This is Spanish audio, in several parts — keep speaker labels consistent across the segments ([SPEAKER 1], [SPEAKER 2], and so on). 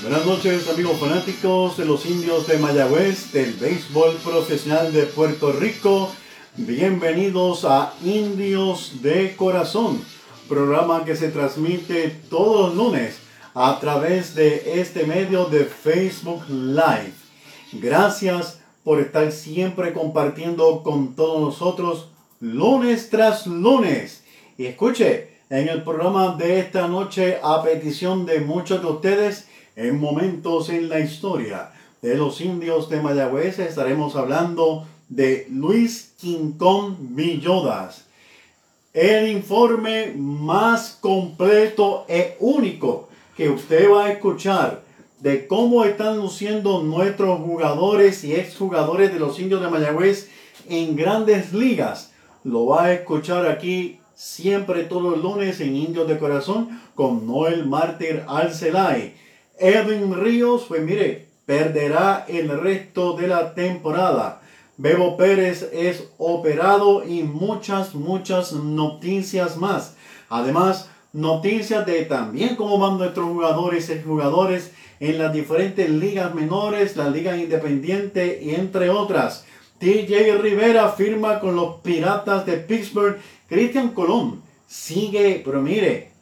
[SPEAKER 1] Buenas noches amigos fanáticos de los indios de Mayagüez, del béisbol profesional de Puerto Rico. Bienvenidos a Indios de Corazón, programa que se transmite todos los lunes a través de este medio de Facebook Live. Gracias por estar siempre compartiendo con todos nosotros lunes tras lunes. Y escuche, en el programa de esta noche, a petición de muchos de ustedes, en momentos en la historia de los indios de Mayagüez, estaremos hablando de Luis Quincón Villodas. El informe más completo e único que usted va a escuchar de cómo están luciendo nuestros jugadores y exjugadores de los indios de Mayagüez en grandes ligas. Lo va a escuchar aquí siempre todos los lunes en Indios de Corazón con Noel Mártir Alcelay. Edwin Ríos, pues mire, perderá el resto de la temporada. Bebo Pérez es operado y muchas, muchas noticias más. Además, noticias de también cómo van nuestros jugadores y jugadores en las diferentes ligas menores, la liga independiente y entre otras. TJ Rivera firma con los Piratas de Pittsburgh. Cristian Colón sigue, pero mire,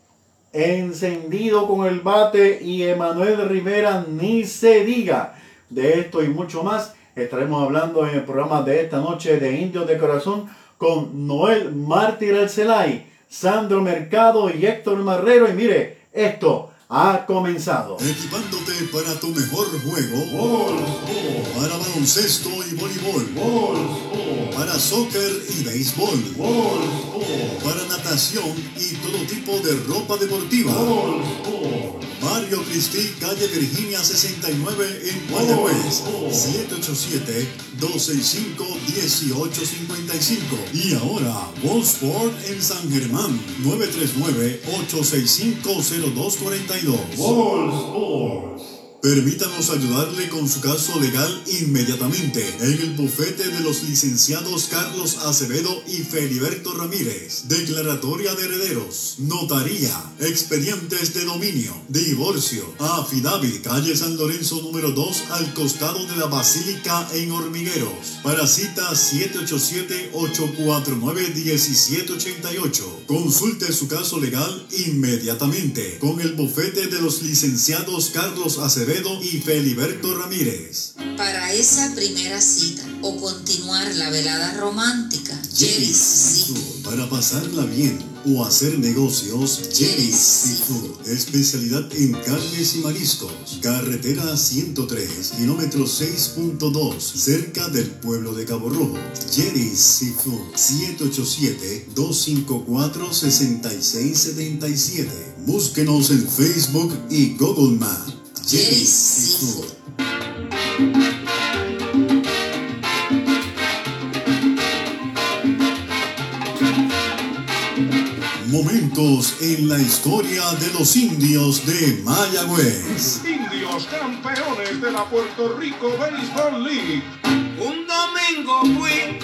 [SPEAKER 1] encendido con el bate y Emanuel Rivera ni se diga. De esto y mucho más estaremos hablando en el programa de esta noche de Indios de Corazón con Noel Mártir Alcelay, Sandro Mercado y Héctor Marrero. Y mire, esto ha comenzado.
[SPEAKER 2] Equipándote para tu mejor juego. Para baloncesto y voleibol. Para soccer y béisbol. Para natación y todo tipo de ropa deportiva. Barrio Cristi, calle Virginia 69 en Guayagüez. 787-265-1855. Y ahora, Sport en San Germán. 939-865-0242. Permítanos ayudarle con su caso legal inmediatamente en el bufete de los licenciados Carlos Acevedo y Feliberto Ramírez. Declaratoria de herederos, notaría, expedientes de dominio, divorcio, affidavit, calle San Lorenzo número 2 al costado de la Basílica en Hormigueros. Para cita 787-849-1788. Consulte su caso legal inmediatamente con el bufete de los licenciados Carlos Acevedo y Feliberto Ramírez.
[SPEAKER 3] Para esa primera cita o continuar la velada romántica, Jerry's Seafood.
[SPEAKER 2] Para pasarla bien o hacer negocios, Jerry's Seafood. Especialidad en carnes y mariscos. Carretera 103, kilómetro 6.2, cerca del pueblo de Cabo Rojo. Jerry's Seafood. 787-254-6677. Búsquenos en Facebook y Google Maps.
[SPEAKER 3] Seafood.
[SPEAKER 2] Momentos en la historia de los indios de Mayagüez.
[SPEAKER 4] Indios campeones de la Puerto Rico Baseball League.
[SPEAKER 5] Un domingo fui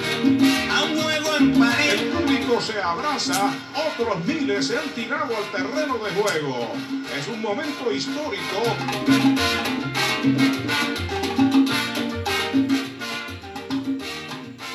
[SPEAKER 5] a un juego en París.
[SPEAKER 4] El público se abraza, otros miles se han tirado al terreno de juego. Es un momento histórico.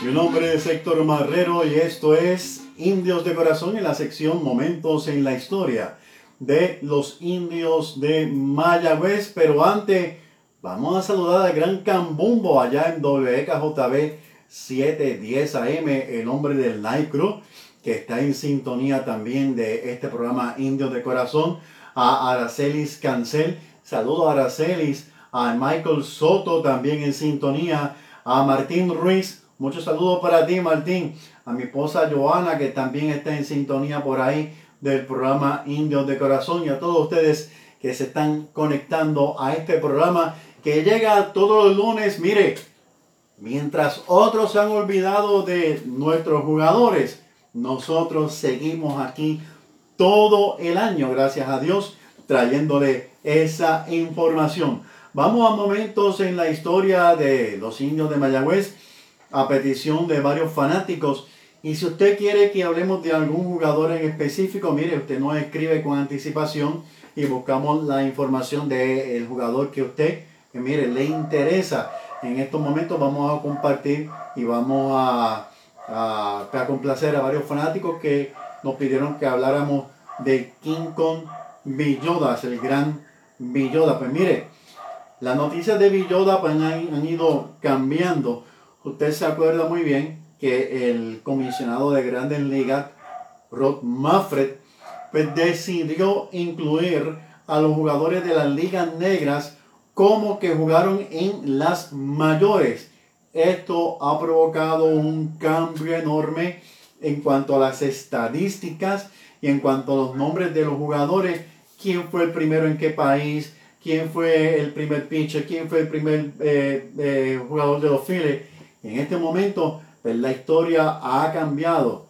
[SPEAKER 1] Mi nombre es Héctor Marrero y esto es Indios de Corazón en la sección Momentos en la Historia de los Indios de Mayagüez. Pero antes, vamos a saludar al gran Cambumbo allá en WKJB 710 AM, el hombre del Night Crew, que está en sintonía también de este programa Indios de Corazón, a Aracelis Cancel. Saludo a Aracelis, a Michael Soto también en sintonía, a Martín Ruiz. Muchos saludos para ti, Martín. A mi esposa Joana, que también está en sintonía por ahí del programa Indios de Corazón. Y a todos ustedes que se están conectando a este programa que llega todos los lunes. Mire, mientras otros se han olvidado de nuestros jugadores, nosotros seguimos aquí todo el año, gracias a Dios, trayéndole esa información. Vamos a momentos en la historia de los indios de Mayagüez a petición de varios fanáticos Y si usted quiere que hablemos de algún jugador en específico, mire, usted nos escribe con anticipación y buscamos la información del jugador que usted, mire, le interesa. En estos momentos vamos a compartir y vamos a, a, complacer a varios fanáticos que nos pidieron que habláramos de King Kong Villodas, el gran Villoda. Pues mire, las noticias de Villoda pues, han, han ido cambiando. Usted se acuerda muy bien que el comisionado de Grandes Ligas, Rod Maffred, pues decidió incluir a los jugadores de las ligas negras como que jugaron en las mayores. Esto ha provocado un cambio enorme en cuanto a las estadísticas y en cuanto a los nombres de los jugadores. ¿Quién fue el primero en qué país? ¿Quién fue el primer pitcher? ¿Quién fue el primer eh, eh, jugador de los Phillies? En este momento, pues, la historia ha cambiado.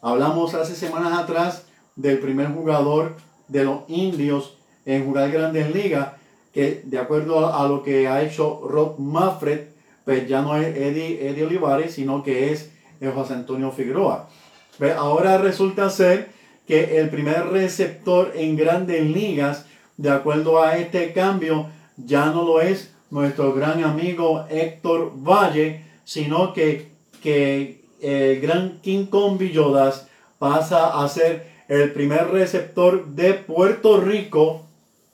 [SPEAKER 1] Hablamos hace semanas atrás del primer jugador de los indios en jugar grandes ligas, que de acuerdo a, lo que ha hecho Rob Maffred, pues ya no es Eddie, Eddie Olivares, sino que es José Antonio Figueroa. Pues ahora resulta ser que el primer receptor en grandes ligas, de acuerdo a este cambio, ya no lo es nuestro gran amigo Héctor Valle, sino que, que el gran King Kong Villodas pasa a ser el primer receptor de Puerto Rico,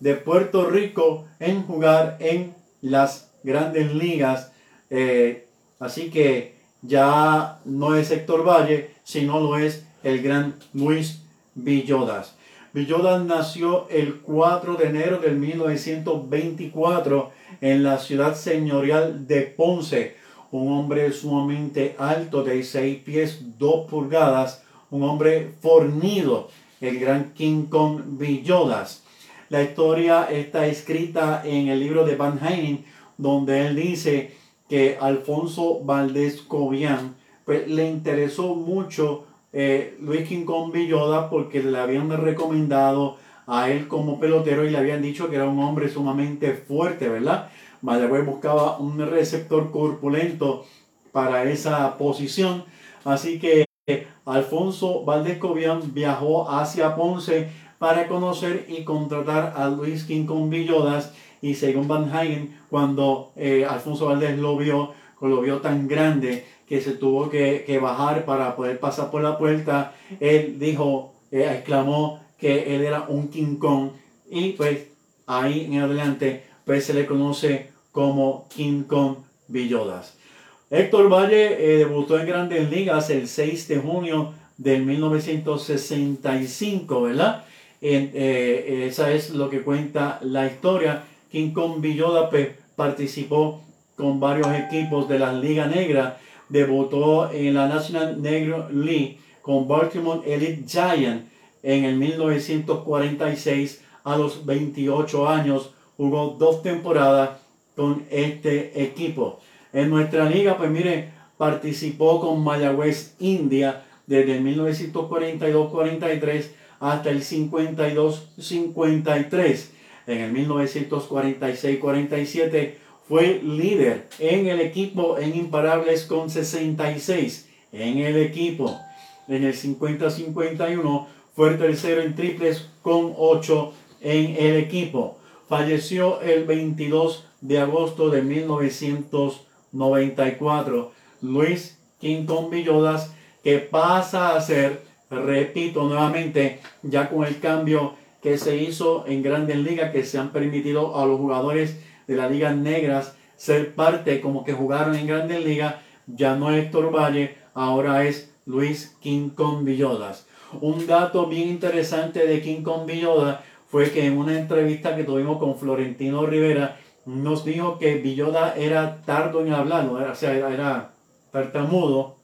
[SPEAKER 1] de Puerto Rico en jugar en las grandes ligas. Eh, así que ya no es Héctor Valle, sino lo es el gran Luis Villodas. Villodas nació el 4 de enero de 1924 en la ciudad señorial de Ponce. Un hombre sumamente alto de 6 pies 2 pulgadas, un hombre fornido, el gran King Villodas. La historia está escrita en el libro de Van Halen, donde él dice que Alfonso Valdés Cobian pues, le interesó mucho eh, Luis King Kong Villodas porque le habían recomendado a él como pelotero y le habían dicho que era un hombre sumamente fuerte, ¿verdad? Mayagüez buscaba un receptor corpulento para esa posición, así que Alfonso Valdés Cobian viajó hacia Ponce para conocer y contratar a Luis King con Villodas y según Van Hagen, cuando eh, Alfonso Valdés lo vio, lo vio tan grande que se tuvo que, bajar para poder pasar por la puerta, él dijo, eh, exclamó que él era un King Kong y pues ahí en adelante pues se le conoce como King Kong Villodas. Héctor Valle eh, debutó en Grandes Ligas el 6 de junio del 1965, ¿verdad? Eh, esa es lo que cuenta la historia. King Kong Villoda participó con varios equipos de la Liga Negra. Debutó en la National Negro League con Baltimore Elite Giant en el 1946 a los 28 años. Jugó dos temporadas con este equipo. En nuestra liga, pues mire, participó con Mayagüez India desde el 1942-43 hasta el 52-53. En el 1946-47 fue líder en el equipo en imparables con 66 en el equipo. En el 50-51 fue tercero en triples con 8 en el equipo. Falleció el 22 de agosto de 1990. 94. Luis Quinton Villodas, que pasa a ser, repito nuevamente, ya con el cambio que se hizo en Grandes Ligas, que se han permitido a los jugadores de las ligas negras ser parte, como que jugaron en Grandes Ligas, ya no es Héctor ahora es Luis Quincón Villodas. Un dato bien interesante de Quincón Villodas fue que en una entrevista que tuvimos con Florentino Rivera, nos dijo que Villoda era tardo en hablar, o sea, era tartamudo,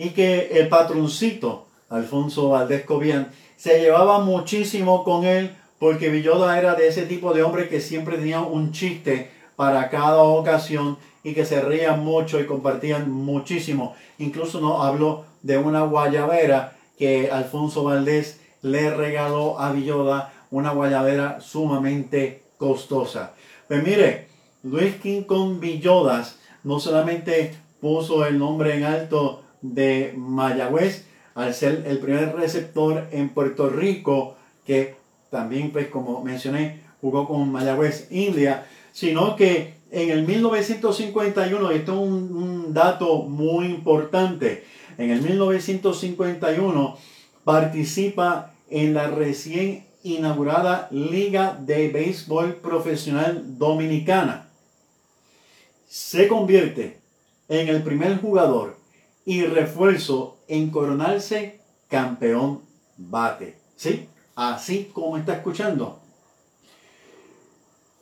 [SPEAKER 1] y que el patroncito, Alfonso Valdés Cobian, se llevaba muchísimo con él porque Villoda era de ese tipo de hombre que siempre tenía un chiste para cada ocasión y que se reían mucho y compartían muchísimo. Incluso nos habló de una guayabera que Alfonso Valdés le regaló a Villoda, una guayabera sumamente costosa. Pues mire, Luis con Villodas no solamente puso el nombre en alto de Mayagüez, al ser el primer receptor en Puerto Rico, que también, pues como mencioné, jugó con Mayagüez India, sino que en el 1951, esto es un, un dato muy importante, en el 1951 participa en la recién inaugurada Liga de Béisbol Profesional Dominicana. Se convierte en el primer jugador y refuerzo en coronarse campeón bate. ¿Sí? Así como está escuchando.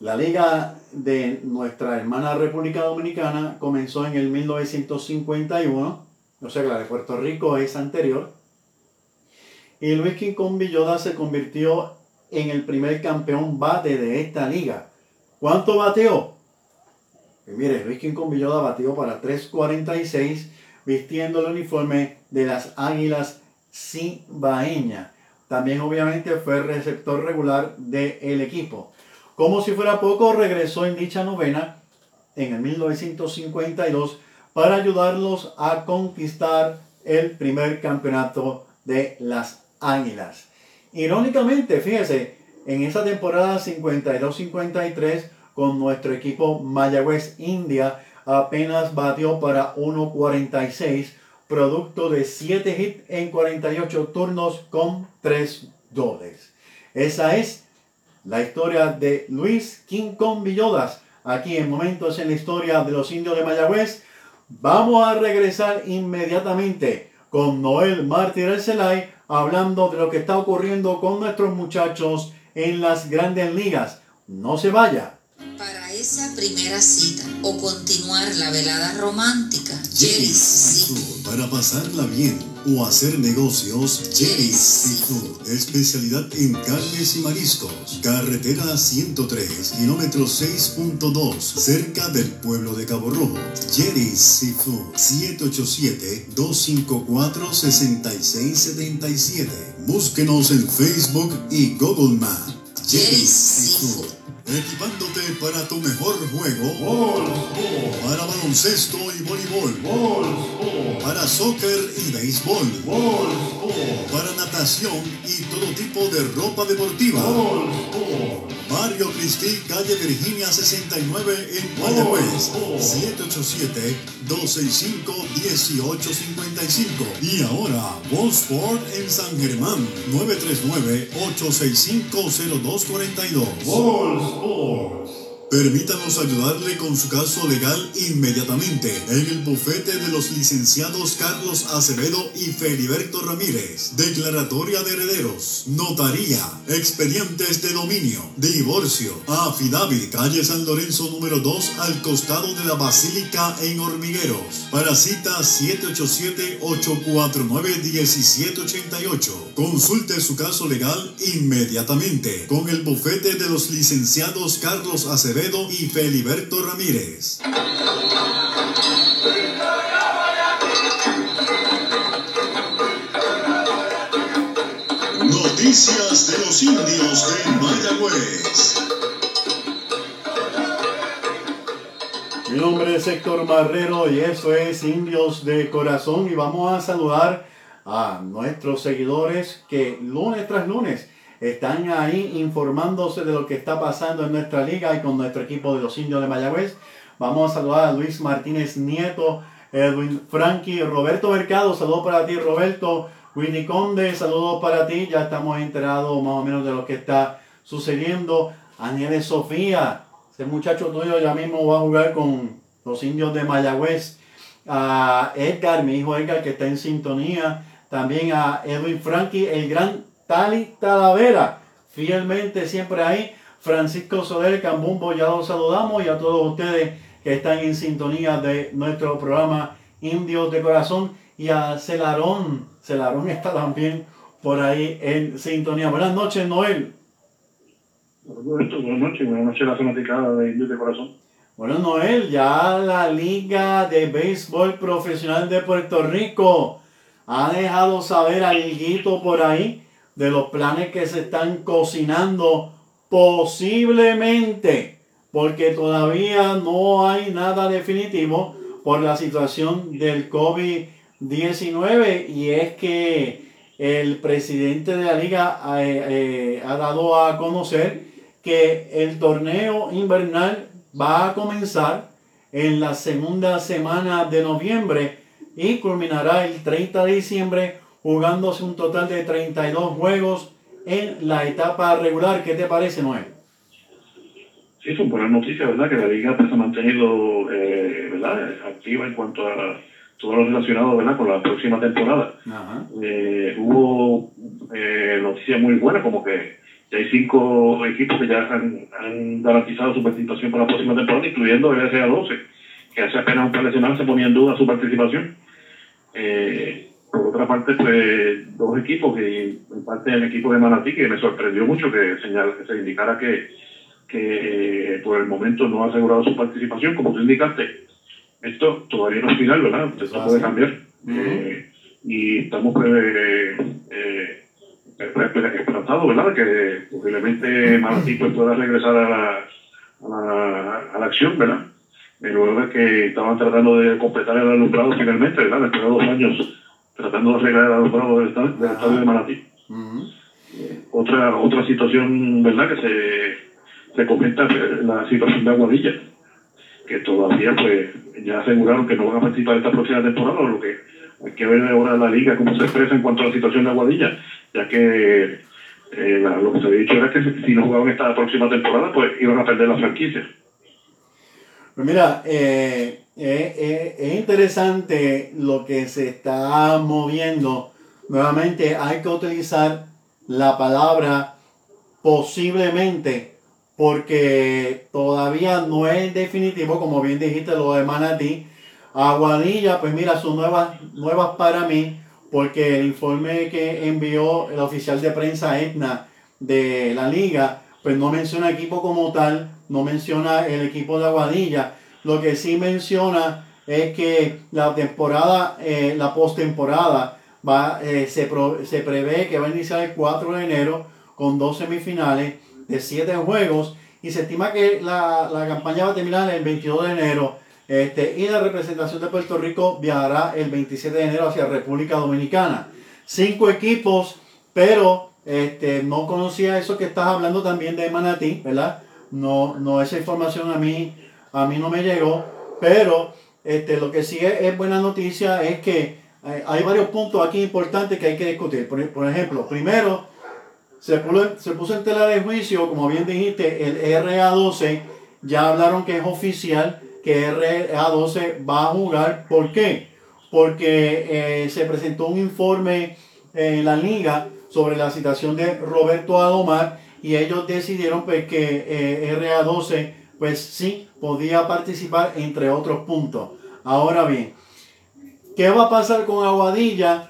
[SPEAKER 1] La liga de nuestra hermana República Dominicana comenzó en el 1951, o sea que la de Puerto Rico es anterior, y Luis Quincón Villoda se convirtió en el primer campeón bate de esta liga. ¿Cuánto bateó? Pues mire, Luis Quincón Villoda bateó para 3.46 vistiendo el uniforme de las Águilas Cibaeña. También obviamente fue receptor regular del equipo. Como si fuera poco, regresó en dicha novena en el 1952 para ayudarlos a conquistar el primer campeonato de las Águilas. Irónicamente, fíjese, en esa temporada 52-53 con nuestro equipo Mayagüez India apenas batió para 1.46, producto de 7 hits en 48 turnos con 3 dobles. Esa es la historia de Luis King Kong Villodas, aquí en Momentos en la Historia de los Indios de Mayagüez. Vamos a regresar inmediatamente con Noel Arcelay hablando de lo que está ocurriendo con nuestros muchachos en las grandes ligas. No se vaya.
[SPEAKER 3] Para esa primera cita o continuar la velada romántica, Jerry's Seafood.
[SPEAKER 2] Para pasarla bien o hacer negocios, Jerry's Seafood. Especialidad en carnes y mariscos. Carretera 103, kilómetro 6.2, cerca del pueblo de Cabo Rojo. Jerry's Seafood. 787-254-6677. Búsquenos en Facebook y Google Maps.
[SPEAKER 3] Jerry's Seafood.
[SPEAKER 2] Equipándote para tu mejor juego. Para baloncesto y voleibol. Para soccer y béisbol. Para natación y todo tipo de ropa deportiva. Mario Cristi, calle Virginia 69 en Mayagüez. 787-265-1855. Y ahora, Sport en San Germán. 939-865-0242. Permítanos ayudarle con su caso legal inmediatamente en el bufete de los licenciados Carlos Acevedo y Feliberto Ramírez. Declaratoria de herederos, notaría, expedientes de dominio, divorcio, affidavit, calle San Lorenzo número 2 al costado de la Basílica en Hormigueros. Para cita 787-849-1788. Consulte su caso legal inmediatamente con el bufete de los licenciados Carlos Acevedo y Feliberto Ramírez. Noticias de los indios de Mayagüez.
[SPEAKER 1] Mi nombre es Héctor Marrero y eso es Indios de Corazón y vamos a saludar a nuestros seguidores que lunes tras lunes están ahí informándose de lo que está pasando en nuestra liga y con nuestro equipo de los indios de Mayagüez. Vamos a saludar a Luis Martínez Nieto, Edwin Frankie, Roberto Mercado, saludos para ti Roberto, Winnie Conde, saludos para ti, ya estamos enterados más o menos de lo que está sucediendo. Ángeles Sofía, ese muchacho tuyo ya mismo va a jugar con los indios de Mayagüez. A Edgar, mi hijo Edgar, que está en sintonía. También a Edwin Frankie, el gran Tali Talavera, fielmente siempre ahí. Francisco Soler Cambumbo, ya los saludamos y a todos ustedes que están en sintonía de nuestro programa Indios de Corazón y a Celarón. Celarón está también por ahí en sintonía. Buenas noches, Noel.
[SPEAKER 6] Buenas noches, buenas noches la fanaticada de Indios de Corazón.
[SPEAKER 1] Bueno, Noel, ya la Liga de Béisbol Profesional de Puerto Rico ha dejado saber algo por ahí de los planes que se están cocinando posiblemente, porque todavía no hay nada definitivo por la situación del COVID-19. 19 y es que el presidente de la liga eh, eh, ha dado a conocer que el torneo invernal va a comenzar en la segunda semana de noviembre y culminará el 30 de diciembre jugándose un total de 32 juegos en la etapa regular. ¿Qué te parece, Noel?
[SPEAKER 6] Sí, son buenas noticias, ¿verdad? Que la liga pues, se ha mantenido eh, ¿verdad? activa en cuanto a todo lo relacionado ¿verdad? con la próxima temporada. Eh, hubo eh, noticias muy buenas, como que ya hay cinco equipos que ya han, garantizado su participación para la próxima temporada, incluyendo el SA12, que hace apenas un par de semanas se ponía en duda su participación. Eh, por otra parte, pues dos equipos, que en parte el equipo de Manatí, que me sorprendió mucho que, señal, que se indicara que, que por el momento no ha asegurado su participación, como tú indicaste esto todavía no es final, ¿verdad? Esto puede cambiar. Eh, y estamos eh, eh, esperanzados, ¿verdad? Que posiblemente Manatí pues, pueda regresar a la, a la, a la acción, ¿verdad? luego de que estaban tratando de completar el alumbrado finalmente, ¿verdad? Después de dos años tratando de arreglar el alumbrado del estadio, del estadio de Manatí. otra, otra situación, ¿verdad? Que se, se comenta la situación de Aguadilla que todavía pues ya aseguraron que no van a participar esta próxima temporada, lo que hay que ver ahora la liga cómo se expresa en cuanto a la situación de Aguadilla, ya que eh, lo que se había dicho era que si no jugaban esta próxima temporada, pues iban a perder la franquicia.
[SPEAKER 1] Pues mira, eh, eh, es interesante lo que se está moviendo. Nuevamente hay que utilizar la palabra posiblemente porque todavía no es definitivo, como bien dijiste, lo de Manatí. Aguadilla, pues mira, son nuevas, nuevas para mí, porque el informe que envió el oficial de prensa Etna de la liga, pues no menciona equipo como tal, no menciona el equipo de Aguadilla. Lo que sí menciona es que la temporada, eh, la postemporada, va, eh, se, se prevé que va a iniciar el 4 de enero con dos semifinales de siete juegos y se estima que la, campaña va a terminar el 22 de enero este, y la representación de Puerto Rico viajará el 27 de enero hacia República Dominicana. Cinco equipos, pero este, no conocía eso que estás hablando también de Manatí, ¿verdad? No, no esa información a mí, a mí no me llegó, pero este, lo que sí es, buena noticia es que hay, varios puntos aquí importantes que hay que discutir. por ejemplo, primero, se puso, en tela de juicio, como bien dijiste, el RA12. Ya hablaron que es oficial que RA12 va a jugar. ¿Por qué? Porque eh, se presentó un informe en la liga sobre la situación de Roberto Adomar y ellos decidieron pues, que eh, RA12 pues sí podía participar entre otros puntos. Ahora bien, ¿qué va a pasar con Aguadilla?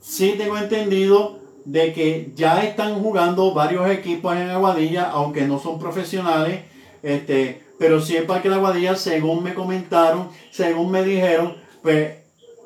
[SPEAKER 1] Sí tengo entendido de que ya están jugando varios equipos en Aguadilla, aunque no son profesionales, este, pero sí el Parque de Aguadilla, según me comentaron, según me dijeron, pues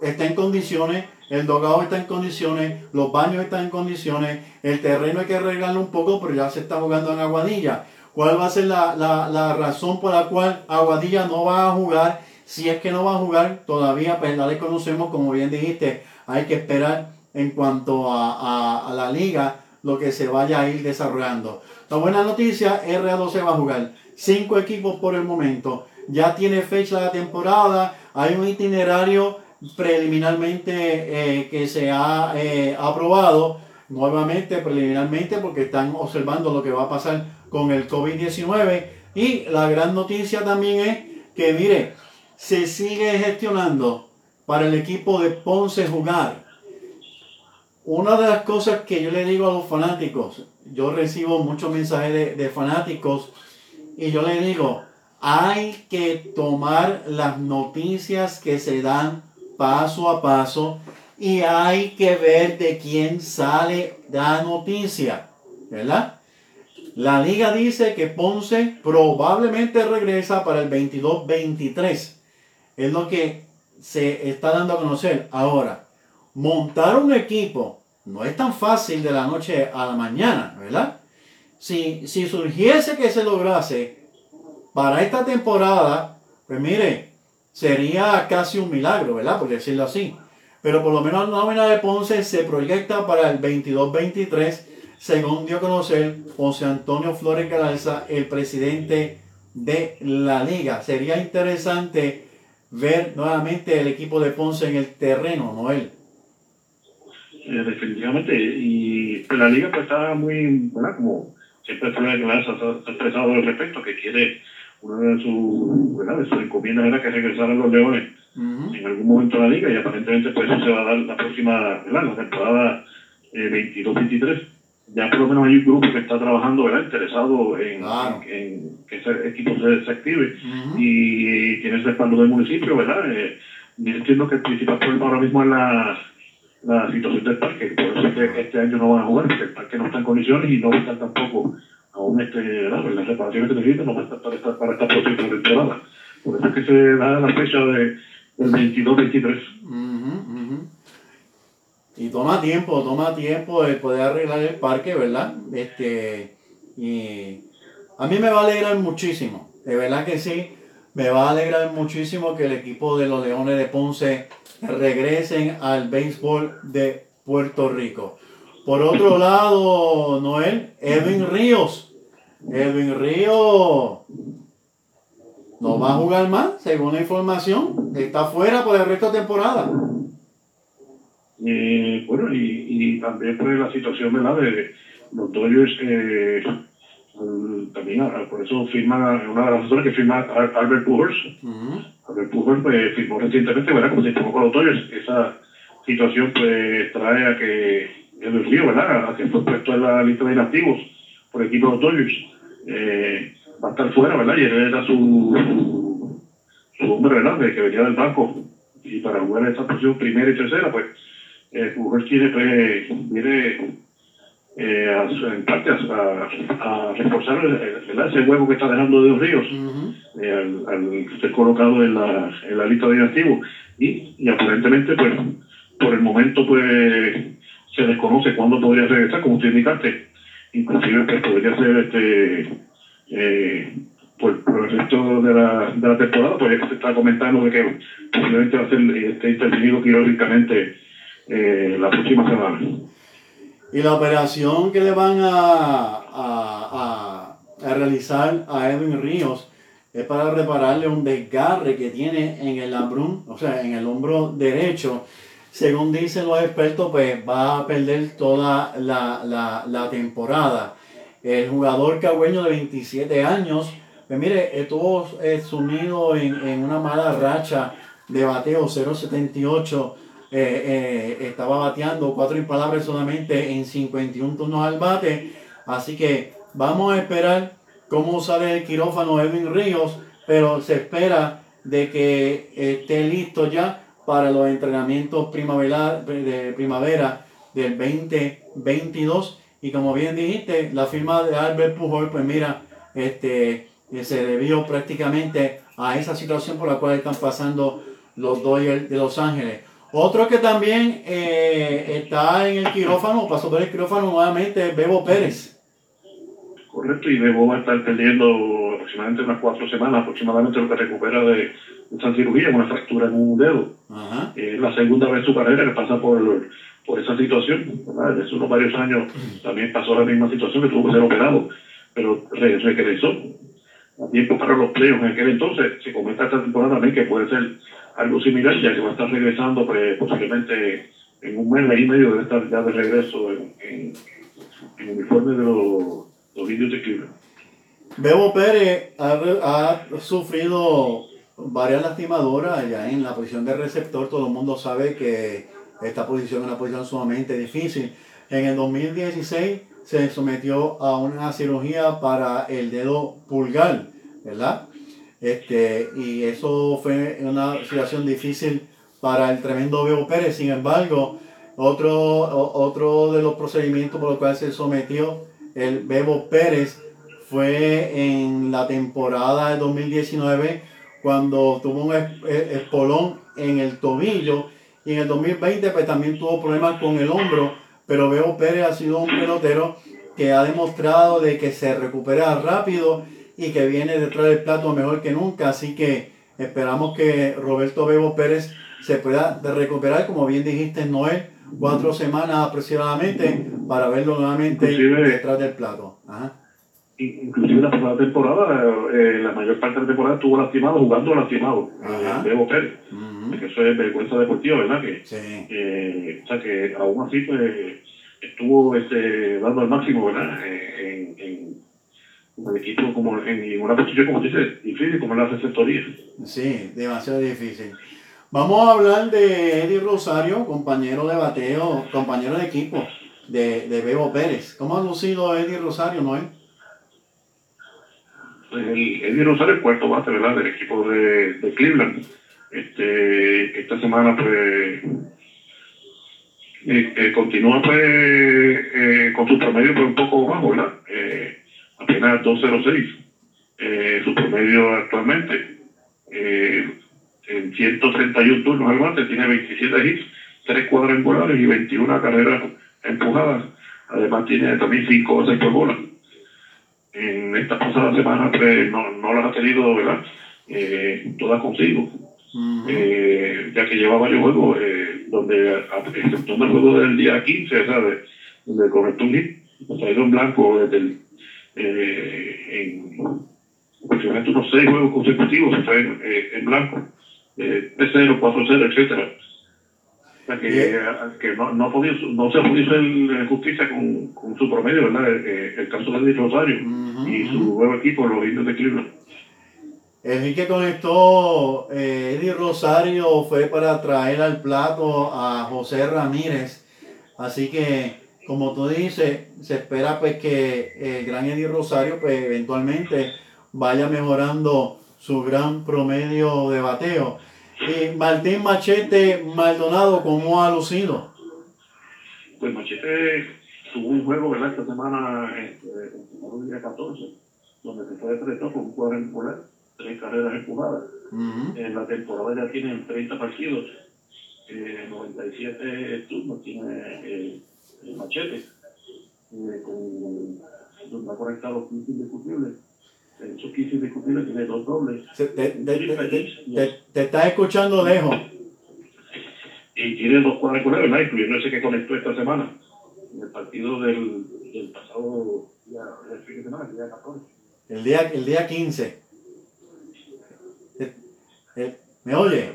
[SPEAKER 1] está en condiciones, el dogado está en condiciones, los baños están en condiciones, el terreno hay que arreglarlo un poco, pero ya se está jugando en Aguadilla. ¿Cuál va a ser la, la razón por la cual Aguadilla no va a jugar? Si es que no va a jugar, todavía pues no le conocemos, como bien dijiste, hay que esperar en cuanto a, la liga, lo que se vaya a ir desarrollando. La buena noticia, RA12 va a jugar. Cinco equipos por el momento. Ya tiene fecha la temporada. Hay un itinerario preliminarmente eh, que se ha eh, aprobado. Nuevamente, preliminarmente, porque están observando lo que va a pasar con el COVID-19. Y la gran noticia también es que, mire, se sigue gestionando para el equipo de Ponce jugar una de las cosas que yo le digo a los fanáticos, yo recibo muchos mensajes de, fanáticos y yo le digo, hay que tomar las noticias que se dan paso a paso y hay que ver de quién sale la noticia, ¿verdad? La liga dice que Ponce probablemente regresa para el 22-23. Es lo que se está dando a conocer. Ahora, montar un equipo no es tan fácil de la noche a la mañana, ¿verdad? Si, si surgiese que se lograse para esta temporada, pues mire, sería casi un milagro, ¿verdad? Por decirlo así. pero por lo menos la nómina de Ponce se proyecta para el 22-23, según dio a conocer José Antonio Flores Galarza, el presidente de la liga. Sería interesante ver nuevamente el equipo de Ponce en el terreno, Noel.
[SPEAKER 6] Eh, definitivamente, y la liga pues está muy, ¿verdad? Como siempre Flores Galarza ha expresado al respecto, que quiere una de sus, encomiendas era que regresaran los Leones en algún momento de la liga y aparentemente pues eso se va a dar la próxima, ¿verdad? la temporada eh, 22-23. Ya por lo menos hay un grupo que está trabajando, ¿verdad? Interesado en, en, que ese equipo se, se active y tiene el respaldo del municipio, ¿verdad? Eh, yo entiendo que el principal problema ahora mismo es la, la situación del parque, por eso es que este año no van a jugar, porque el parque no está en condiciones y no va a estar tampoco aún este, ¿verdad? Las reparaciones que necesitan no va a estar para esta, para esta próxima temporada. Por eso es que se da la fecha de el 22-23.
[SPEAKER 1] Y toma tiempo, toma tiempo el poder arreglar el parque, ¿verdad? Este, y a mí me va a alegrar muchísimo, de verdad que sí, me va a alegrar muchísimo que el equipo de los Leones de Ponce regresen al béisbol de Puerto Rico. Por otro lado, Noel, Edwin Ríos. Edwin Ríos no va a jugar más, según la información. Está fuera por el resto de temporada.
[SPEAKER 6] Eh, bueno, y, y, también pues la situación ¿verdad? de los Dodgers, eh, también ah, por eso firma, una de las razones que firma Albert Pujols. Albert Pujols pues, firmó recientemente, ¿verdad? Como se firmó con los Dodgers. Esa situación pues trae a que el río, ¿verdad? A que fue puesto en la lista de inactivos por el equipo de los Dodgers. Eh, va a estar fuera, ¿verdad? Y él era su, su hombre, ¿verdad? De que venía del banco. Y para jugar esta posición primera y tercera, pues, eh, quiere, pues, viene eh, a, en parte a, a, reforzar ¿verdad? ese huevo que está dejando de los ríos eh, al, al, ser colocado en la, en la lista de inactivos. Y, y aparentemente, pues, por el momento, pues, se desconoce cuándo podría regresar, como usted indicaste. Inclusive, pues, podría ser este eh, por, por, el resto de la, de la temporada, pues se está comentando de que posiblemente va a ser este, intervenido quirúrgicamente eh, la próxima semana.
[SPEAKER 1] Y la operación que le van a, a, a, realizar a Edwin Ríos es para repararle un desgarre que tiene en el lambrón, o sea, en el hombro derecho. Según dicen los expertos, pues va a perder toda la, la, la temporada. El jugador cagüeño de 27 años, pues mire, estuvo eh, sumido en, en, una mala racha de bateo 0.78. Eh, eh, estaba bateando cuatro impalables solamente en 51 turnos al bate. Así que vamos a esperar cómo sale el quirófano Edwin Ríos, pero se espera de que esté listo ya para los entrenamientos primavera, de primavera del 2022 y como bien dijiste, la firma de Albert Pujol, pues mira, este, se debió prácticamente a esa situación por la cual están pasando los Dodgers de Los Ángeles. Otro que también eh, está en el quirófano, pasó por el quirófano nuevamente, es Bebo Pérez.
[SPEAKER 6] Correcto, y Bebo va a estar perdiendo aproximadamente unas cuatro semanas, aproximadamente lo que recupera de esa cirugía, una fractura en un dedo. Es la segunda vez en su carrera que pasa por por esa situación. Desde unos varios años también pasó la misma situación que tuvo que ser operado, pero regresó a tiempo para los pleos en aquel entonces. Se comenta esta temporada también que puede ser algo similar, ya que va a estar regresando posiblemente en un mes, y medio debe estar ya de regreso en, en, uniforme de los, los indios de Cleveland.
[SPEAKER 1] Bebo Pérez ha, ha, sufrido varias lastimadoras allá en la posición de receptor. Todo el mundo sabe que esta posición es una posición sumamente difícil. En el 2016 se sometió a una cirugía para el dedo pulgar, ¿verdad? Este, y eso fue una situación difícil para el tremendo Bebo Pérez. Sin embargo, otro, otro de los procedimientos por los cuales se sometió el Bebo Pérez fue en la temporada de 2019 cuando tuvo un espolón en el tobillo y en el 2020 pues también tuvo problemas con el hombro, pero Bebo Pérez ha sido un pelotero que ha demostrado de que se recupera rápido y que viene detrás del plato mejor que nunca, así que esperamos que Roberto Bebo Pérez se pueda recuperar, como bien dijiste, Noel, cuatro semanas aproximadamente para verlo nuevamente detrás del plato.
[SPEAKER 6] Inclusive la pasada temporada, eh, la mayor parte de la temporada estuvo lastimado, jugando lastimado, de Bebo Pérez. eso es vergüenza deportiva, ¿verdad? Que, o sea que aún así pues, estuvo este, dando el máximo, ¿verdad? En, en, el equipo como en una posición como dice difícil como la receptoría.
[SPEAKER 1] Sí, demasiado difícil. Vamos a hablar de Eddie Rosario, compañero de bateo, compañero de equipo de, de Bebo Pérez. ¿Cómo ha lucido Eddie Rosario, Noel?
[SPEAKER 6] Pues el, Eddie Rosario, el cuarto bate, ¿verdad? Del equipo de, de Cleveland. Este, esta semana, pues, eh, eh, continúa pues eh, con su promedio pues, un poco bajo, ¿verdad? Apenas 2.06 su promedio actualmente. en 131 turnos al bate tiene 27 hits, 3 cuadrangulares y 21 carreras empujadas. Además tiene también 5 bases por bola. En esta pasada semana pues, no, no las ha tenido, ¿verdad? todas consigo. ya que lleva varios juegos donde, exceptuando el juego del día 15, ¿sabes? Donde conectó un hit, ha ido en blanco desde el, eh, en aproximadamente unos seis juegos consecutivos, se fue en, eh, en blanco, eh, 3-0, 4-0, etcétera. O sea que, que no, no, ha podido, no se ha podido hacer justicia con, con su promedio, ¿verdad? El, eh, el caso de Rosario y su nuevo equipo, los indios de Cleveland.
[SPEAKER 1] El que conectó eh, Eddie Rosario fue para traer al plato a José Ramírez. Así que, como tú dices, se espera pues que el gran Eddie Rosario pues eventualmente vaya mejorando su gran promedio de bateo. Y Martín Machete Maldonado, ¿cómo ha lucido?
[SPEAKER 6] Pues Machete tuvo un juego, ¿verdad? Esta semana, este, el día 14, donde se fue de con un cuadrangular tres carreras empujadas. En la temporada ya tienen 30 partidos, 97 eh, turnos tiene el, machete, eh, con, donde ha conectado 15 indiscutibles. En esos 15 indiscutibles tiene dos dobles.
[SPEAKER 1] Te, te, te, estás escuchando lejos.
[SPEAKER 6] Y tiene dos cuadrangulares, ¿verdad? Incluyendo ese que conectó esta semana, en el partido del, del pasado día, el fin de semana, el día 14.
[SPEAKER 1] El día, el día 15. ¿Me oye?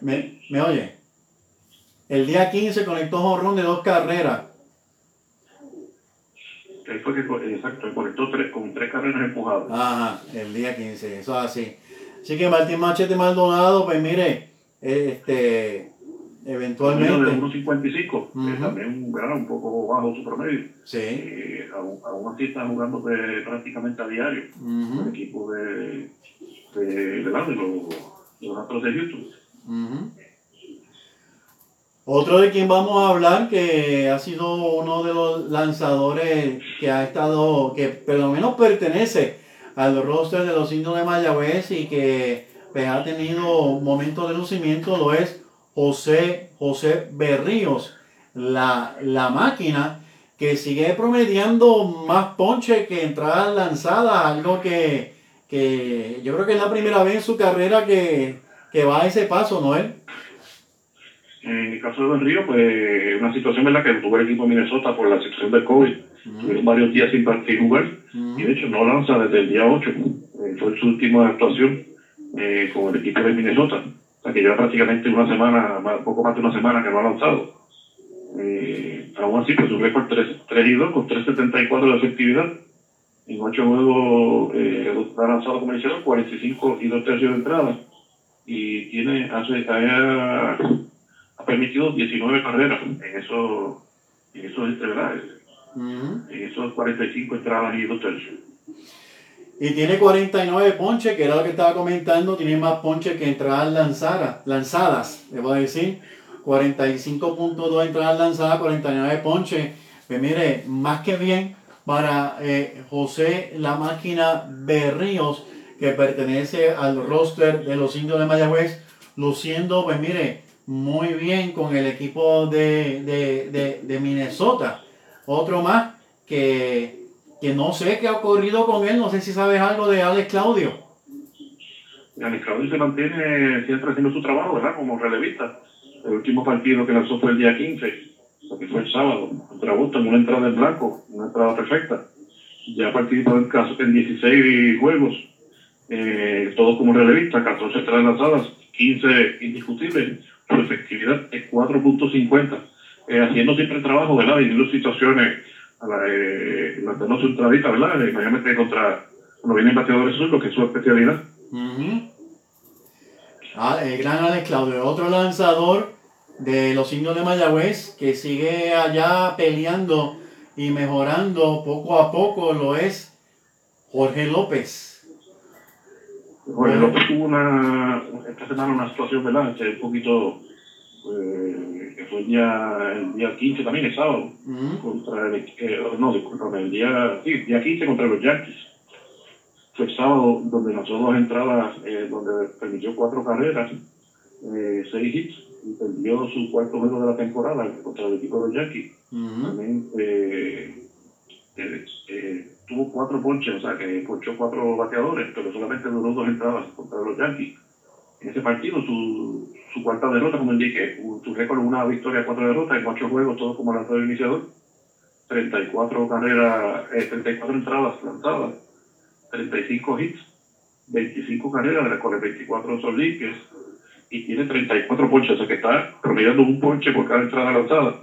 [SPEAKER 1] ¿Me, me oye? El día 15 conectó Jorrón de dos carreras.
[SPEAKER 6] Fue que, exacto, conectó tres, con tres carreras empujadas.
[SPEAKER 1] Ajá, el día 15, eso es así. Así que Martín Machete Maldonado, pues mire, este, eventualmente.
[SPEAKER 6] De 1.55, también un, un poco bajo su promedio.
[SPEAKER 1] Sí.
[SPEAKER 6] Eh, aún, así está jugando pues, prácticamente a diario. El equipo de, de, de, los, de los de Houston.
[SPEAKER 1] Otro de quien vamos a hablar que ha sido uno de los lanzadores que ha estado, que por lo menos pertenece al roster de los indios de Mayagüez y que pues, ha tenido momentos de lucimiento, lo es José, José Berríos, la, la máquina que sigue promediando más ponche que entradas lanzadas, algo que que yo creo que es la primera vez en su carrera que, que va a ese paso, ¿no es?
[SPEAKER 6] En el caso de Don Río, pues una situación en la que tuvo el equipo de Minnesota por la situación del COVID. Tuvieron varios días sin partir jugar y de hecho no lanza desde el día 8. Eh, fue su última actuación eh, con el equipo de Minnesota. O sea que lleva prácticamente una semana, poco más de una semana que no ha lanzado. Eh, aún así, pues su récord 3, 3 y 2 con 3.74 de efectividad en ocho juegos eh, ha lanzado como hicieron 45 y dos tercios de entrada y tiene hace, ha, ha permitido 19 carreras en eso en esos este, en esos 45 entradas y dos tercios
[SPEAKER 1] y tiene 49 ponches, que era lo que estaba comentando, tiene más ponches que entradas lanzadas, lanzadas, debo decir. 45.2 entradas lanzadas, 49 ponches. Pues mire, más que bien, para eh, José La Máquina Berríos, que pertenece al roster de los indios de Mayagüez, luciendo, pues mire, muy bien con el equipo de, Minnesota. Otro más que, que, no sé qué ha ocurrido con él, no sé si sabes algo de Alex Claudio.
[SPEAKER 6] Alex Claudio se mantiene siempre haciendo su trabajo, ¿verdad? Como relevista. El último partido que lanzó fue el día 15, que fue el sábado, contra Boston, una entrada en blanco, una entrada perfecta. Ya participado en, caso, en 16 juegos, eh, todos como relevista, 14 entradas lanzadas, 15 indiscutibles, su efectividad es 4.50, eh, haciendo siempre el trabajo, ¿verdad? Viviendo situaciones, a la, eh, manteniendo su entradita, ¿verdad? Eh, mayormente contra, cuando vienen bateadores lo que es su especialidad.
[SPEAKER 1] ah, el gran Alex Claudio, otro lanzador de los indios de Mayagüez que sigue allá peleando y mejorando poco a poco lo es Jorge López.
[SPEAKER 6] Jorge López tuvo una, esta semana una situación, ¿verdad? Este, un poquito, eh, que fue el día, el día 15 también, el sábado, contra el, eh, no, disculpame, el día, sí, día 15 contra los Yankees. Fue el sábado donde lanzó dos entradas, eh, donde permitió cuatro carreras, eh, seis hits y perdió su cuarto juego de la temporada contra el equipo de los Yankees. También eh, eh, tuvo cuatro ponches, o sea que ponchó cuatro bateadores, pero solamente duró dos entradas contra los Yankees. En ese partido, su, su cuarta derrota, como indiqué, su récord una victoria, cuatro derrotas, en ocho juegos, todos como lanzador iniciador. 34 carreras, eh, 34 entradas lanzadas, 35 hits, 25 carreras, de las cuales 24 son limpias, y tiene 34 ponches, o sea que está promediando un ponche por cada entrada lanzada.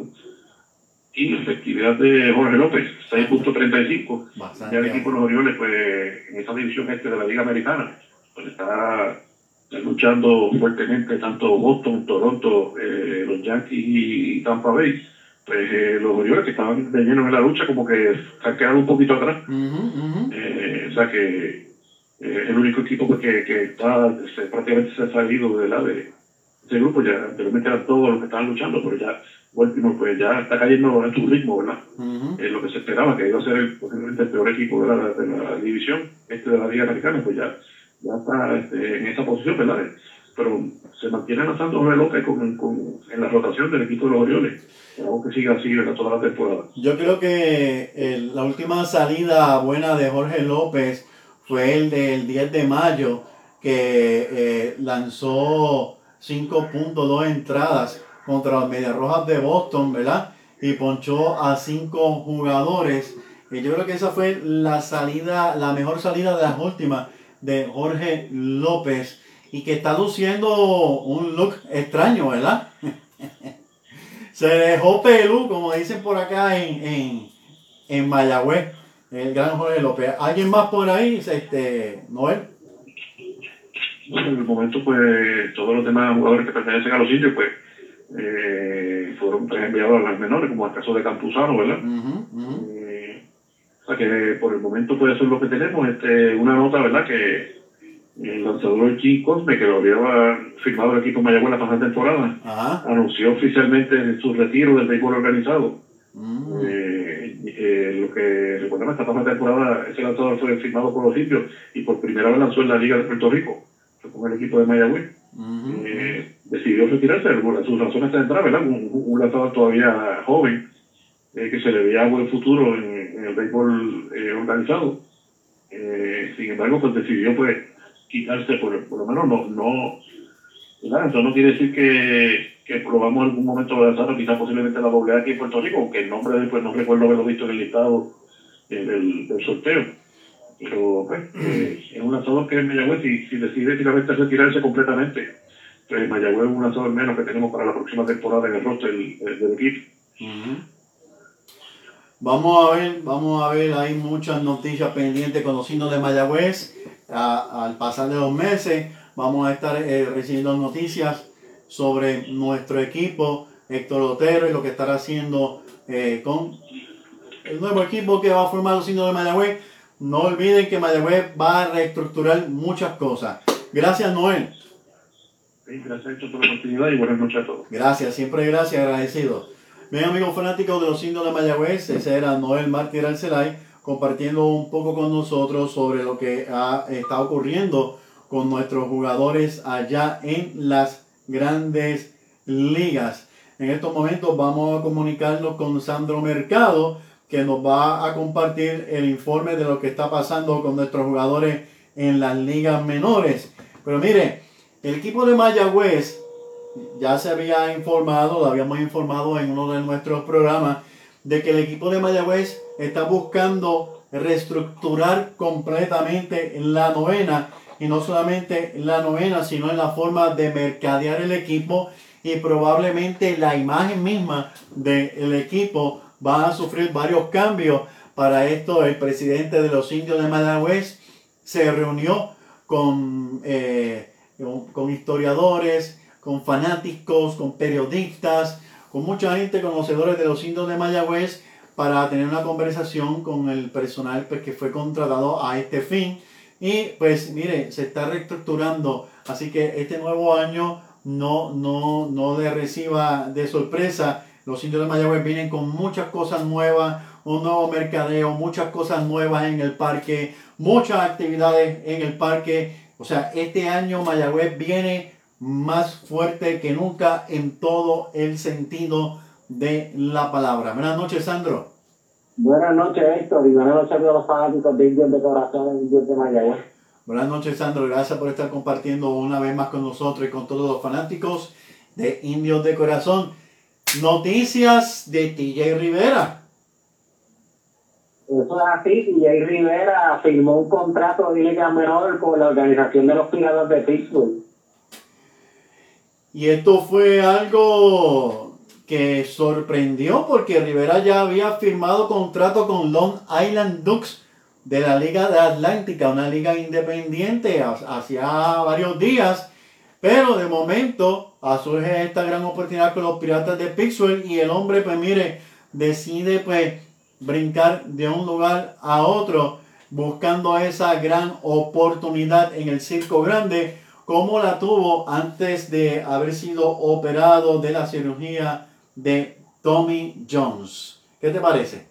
[SPEAKER 6] Y la efectividad de Jorge López, 6.35. Ya el equipo de los Orioles, pues en esa división este de la Liga Americana, pues está, está luchando fuertemente tanto Boston, Toronto, eh, los Yankees y Tampa Bay. Pues eh, los Orioles que estaban de lleno en la lucha, como que se han quedado un poquito atrás. Eh, o sea que eh, el único equipo pues, que, que está, se, prácticamente se ha salido de la de ese grupo, ya anteriormente eran todos los que estaban luchando, pero ya último pues ya está cayendo en su ritmo, ¿verdad? Es lo que se esperaba, que iba a ser el, posiblemente el peor equipo de la, de la división este de la Liga Americana, pues ya, ya está este, en esa posición, ¿verdad? Pero se mantiene lanzando Jorge López con, con, en la rotación del equipo de los Orioles. Esperamos que siga así ¿verdad? toda la temporada.
[SPEAKER 1] Yo creo que el, la última salida buena de Jorge López fue el del 10 de mayo, que eh, lanzó 5.2 entradas contra las Medias Rojas de Boston, ¿verdad? Y ponchó a cinco jugadores. Y yo creo que esa fue la salida, la mejor salida de las últimas de Jorge López. Y que está luciendo un look extraño, ¿verdad? Se dejó pelú, como dicen por acá en, en, en Mayagüez, el gran Jorge López. ¿Alguien más por ahí, este, Noel?
[SPEAKER 6] Bueno, en el momento, pues, todos los demás jugadores que pertenecen a los indios, pues, eh, fueron pues, enviados a las menores, como el caso de Campuzano, ¿verdad?
[SPEAKER 1] Uh -huh.
[SPEAKER 6] eh, o sea que por el momento puede ser lo que tenemos. Este, una nota, ¿verdad? Que el lanzador Jim Cosme, que lo había firmado el equipo Mayagüez la pasada temporada,
[SPEAKER 1] Ajá.
[SPEAKER 6] anunció oficialmente su retiro del béisbol organizado.
[SPEAKER 1] Mm.
[SPEAKER 6] Eh, eh, lo que recordemos, esta pasada temporada, ese lanzador fue firmado por los indios y por primera vez lanzó en la Liga de Puerto Rico, con el equipo de Mayagüez. Eh, decidió retirarse, sus razones centrales, ¿verdad? Un, un lanzador todavía joven, eh, que se le veía buen futuro en, en el béisbol eh, organizado. Eh, sin embargo, pues decidió pues quitarse, por, por lo menos no, no, ¿verdad? Eso no quiere decir que, que probamos en algún momento lanzarlo, quizás posiblemente la doble A aquí en Puerto Rico, aunque el nombre de él, pues no recuerdo haberlo visto en el listado del, del sorteo. Pero pues, eh, es un lanzador que es Mayagüez, si, si decide finalmente retirarse completamente, pues Mayagüez un lanzador menos que tenemos para la próxima temporada en el roster del, equipo.
[SPEAKER 1] Ujú. Vamos a ver, vamos a ver, hay muchas noticias pendientes con los signos de Mayagüez. Al pasar de los meses vamos a estar eh, recibiendo noticias sobre nuestro equipo, Héctor Otero, y lo que estará haciendo eh, con el nuevo equipo que va a formar los signos de Mayagüez. No olviden que Mayagüez va a reestructurar muchas cosas. Gracias, Noel.
[SPEAKER 6] Gracias por la oportunidad y buenas noches a todos.
[SPEAKER 1] Gracias, siempre gracias, agradecido. Bien, amigos fanáticos de los indios de Mayagüez, ese era Noel Mártir Arcelay compartiendo un poco con nosotros sobre lo que ha, está ocurriendo con nuestros jugadores allá en las grandes ligas. En estos momentos vamos a comunicarnos con Sandro Mercado, que nos va a compartir el informe de lo que está pasando con nuestros jugadores en las ligas menores. Pero mire, el equipo de Mayagüez ya se había informado, lo habíamos informado en uno de nuestros programas, de que el equipo de Mayagüez está buscando reestructurar completamente la novena y no solamente la novena, sino en la forma de mercadear el equipo y probablemente la imagen misma del equipo va a sufrir varios cambios. Para esto el presidente de los indios de Mayagüez se reunió con, eh, con historiadores, con fanáticos, con periodistas, con mucha gente conocedores de los indios de Mayagüez para tener una conversación con el personal pues, que fue contratado a este fin. Y pues mire, se está reestructurando, así que este nuevo año no, no, no le reciba de sorpresa. Los indios de Mayagüez vienen con muchas cosas nuevas, un nuevo mercadeo, muchas cosas nuevas en el parque, muchas actividades en el parque. O sea, este año Mayagüez viene más fuerte que nunca en todo el sentido de la palabra. Buenas noches, Sandro.
[SPEAKER 7] Buenas noches, Héctor, y buenas noches a los fanáticos de Indios de Corazón en Indios de Mayagüez.
[SPEAKER 1] Buenas noches, Sandro. Gracias por estar compartiendo una vez más con nosotros y con todos los fanáticos de Indios de Corazón. Noticias de TJ Rivera.
[SPEAKER 7] Eso es así. TJ Rivera firmó un contrato de liga menor con la organización de los Piratas de Pittsburgh.
[SPEAKER 1] Y esto fue algo que sorprendió porque Rivera ya había firmado contrato con Long Island Ducks de la Liga de Atlántica, una liga independiente hacía varios días, pero de momento surge esta gran oportunidad con los Piratas de Pittsburgh y el hombre pues mire, decide pues brincar de un lugar a otro buscando esa gran oportunidad en el circo grande como la tuvo antes de haber sido operado de la cirugía de Tommy Jones. ¿Qué te parece?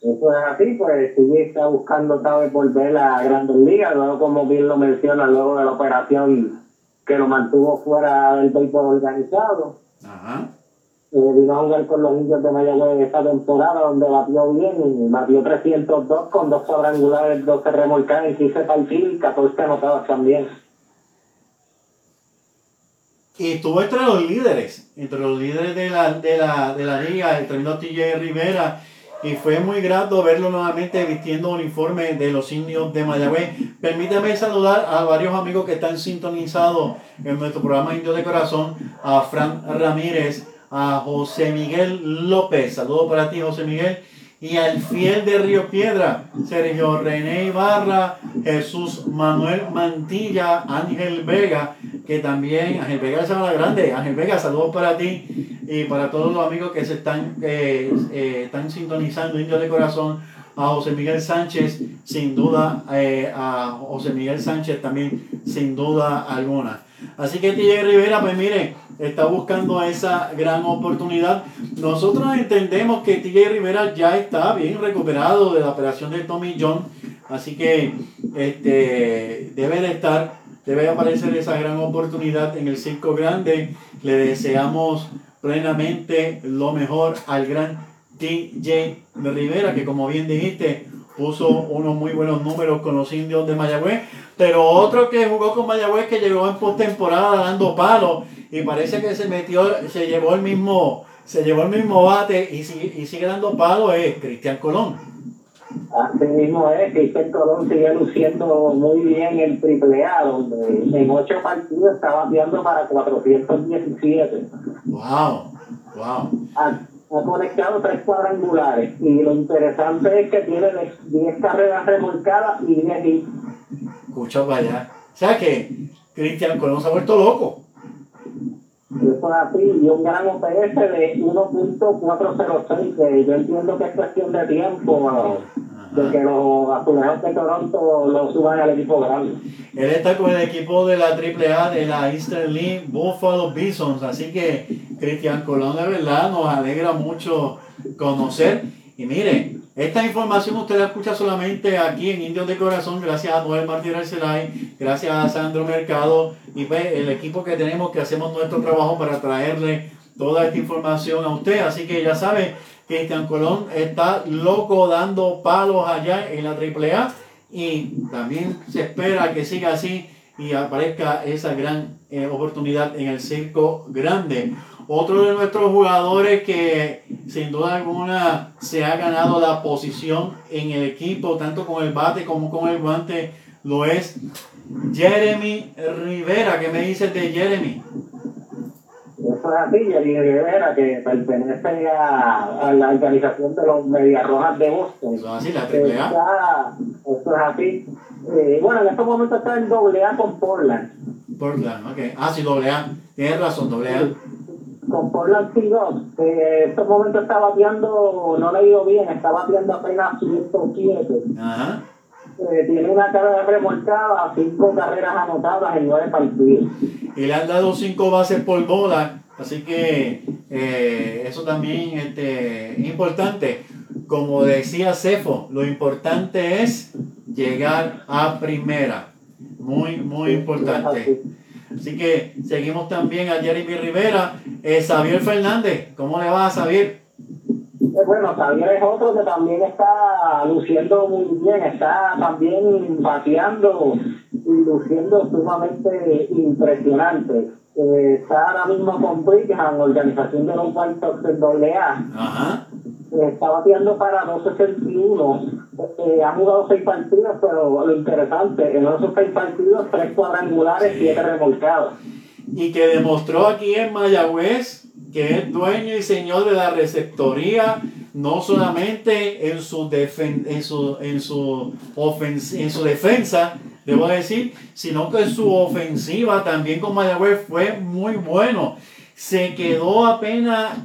[SPEAKER 7] Eso es así, pues sí está buscando otra vez volver a Grandes Ligas, luego como bien lo menciona, luego de la operación que lo mantuvo fuera del béisbol organizado. Ajá. Eh, vino a jugar con los indios de Mayagüez esta temporada, donde batió bien, y batió 302 con dos cuadrangulares, 12 remolcadas en 15 partidos y 14 anotadas también.
[SPEAKER 1] Y estuvo entre los líderes, entre los líderes de la, de la, de la liga, el tremendo TJ Rivera y fue muy grato verlo nuevamente vistiendo uniforme de los indios de Mayagüez. Permítame saludar a varios amigos que están sintonizados en nuestro programa Indio de Corazón, a Fran Ramírez, a José Miguel López, saludos para ti José Miguel, y al fiel de Río Piedra, Sergio René Ibarra, Jesús Manuel Mantilla, Ángel Vega, que también, Ángel Vega de Grande, Ángel Vega, saludos para ti y para todos los amigos que se están, eh, eh, están sintonizando, Indio de Corazón, a José Miguel Sánchez, sin duda, eh, a José Miguel Sánchez también, sin duda alguna. Así que TJ Rivera, pues mire, está buscando esa gran oportunidad. Nosotros entendemos que TJ Rivera ya está bien recuperado de la operación de Tommy John, así que este, debe de estar, debe aparecer esa gran oportunidad en el circo grande. Le deseamos plenamente lo mejor al gran TJ Rivera, que como bien dijiste, puso unos muy buenos números con los indios de Mayagüez, pero otro que jugó con Mayagüez que llegó en postemporada dando palos y parece que se metió, se llevó el mismo, se llevó el mismo bate y sigue, y sigue dando palos es Cristian Colón.
[SPEAKER 7] Así mismo es, Cristian Colón sigue luciendo muy bien el triple A, donde en ocho partidos está bateando para 417.
[SPEAKER 1] Wow, wow
[SPEAKER 7] ha conectado tres cuadrangulares y lo interesante es que tiene 10 carreras remolcadas y 10 hits.
[SPEAKER 1] Escucha para allá. O sea que Cristian Colón se ha vuelto loco.
[SPEAKER 7] Así, y un gran OPS de 1.406, que yo entiendo que es cuestión de tiempo de que los azulejos de Toronto lo suban al equipo grande.
[SPEAKER 1] Él está con el equipo de la AAA de la Eastern League Buffalo Bisons, así que Cristian Colón de verdad nos alegra mucho conocer. Y mire, esta información usted la escucha solamente aquí en Indios de Corazón, gracias a Noel Martínez Arcelay, gracias a Sandro Mercado y pues, el equipo que tenemos que hacemos nuestro trabajo para traerle toda esta información a usted. Así que ya sabe, Cristian Colón está loco dando palos allá en la AAA y también se espera que siga así y aparezca esa gran eh, oportunidad en el circo grande. Otro de nuestros jugadores que sin duda alguna se ha ganado la posición en el equipo, tanto con el bate como con el guante, lo es Jeremy Rivera. ¿Qué me dices de Jeremy?
[SPEAKER 7] Eso es así, Jeremy Rivera, que pertenece a, la organización de los Medias Rojas de Boston.
[SPEAKER 1] Eso es así, la triple
[SPEAKER 7] A. Eso es así. Eh, bueno, en estos momentos está en doble A con Portland.
[SPEAKER 1] Portland, ok. Ah, sí, doble A. Tienes razón, doble A.
[SPEAKER 7] Con Portland C2, en estos momentos está bateando, no le ha ido bien, está bateando apenas 107. Ajá. Eh, tiene una carrera remolcada, cinco carreras anotadas en nueve partidos.
[SPEAKER 1] Y le han dado cinco bases por bola, así que eh, eso también este, es importante. Como decía Cefo, lo importante es llegar a primera. Muy, muy importante. Así que seguimos también a Jeremy Rivera. Eh, Xavier Fernández, ¿cómo le va a Xavier?
[SPEAKER 7] Eh, bueno, Xavier es otro que también está luciendo muy bien, está también bateando y luciendo sumamente impresionante. Eh, está ahora mismo con Brigham, organización de los White Sox del AA. Ajá. Está bateando para 261 eh, ha jugado seis partidos, pero lo interesante, en esos seis partidos, tres cuadrangulares, siete remolcados.
[SPEAKER 1] Y que demostró aquí en Mayagüez que es dueño y señor de la receptoría, no solamente en su, en su, en su, en su defensa, debo decir, sino que su ofensiva también con Mayagüez fue muy bueno. Se quedó apenas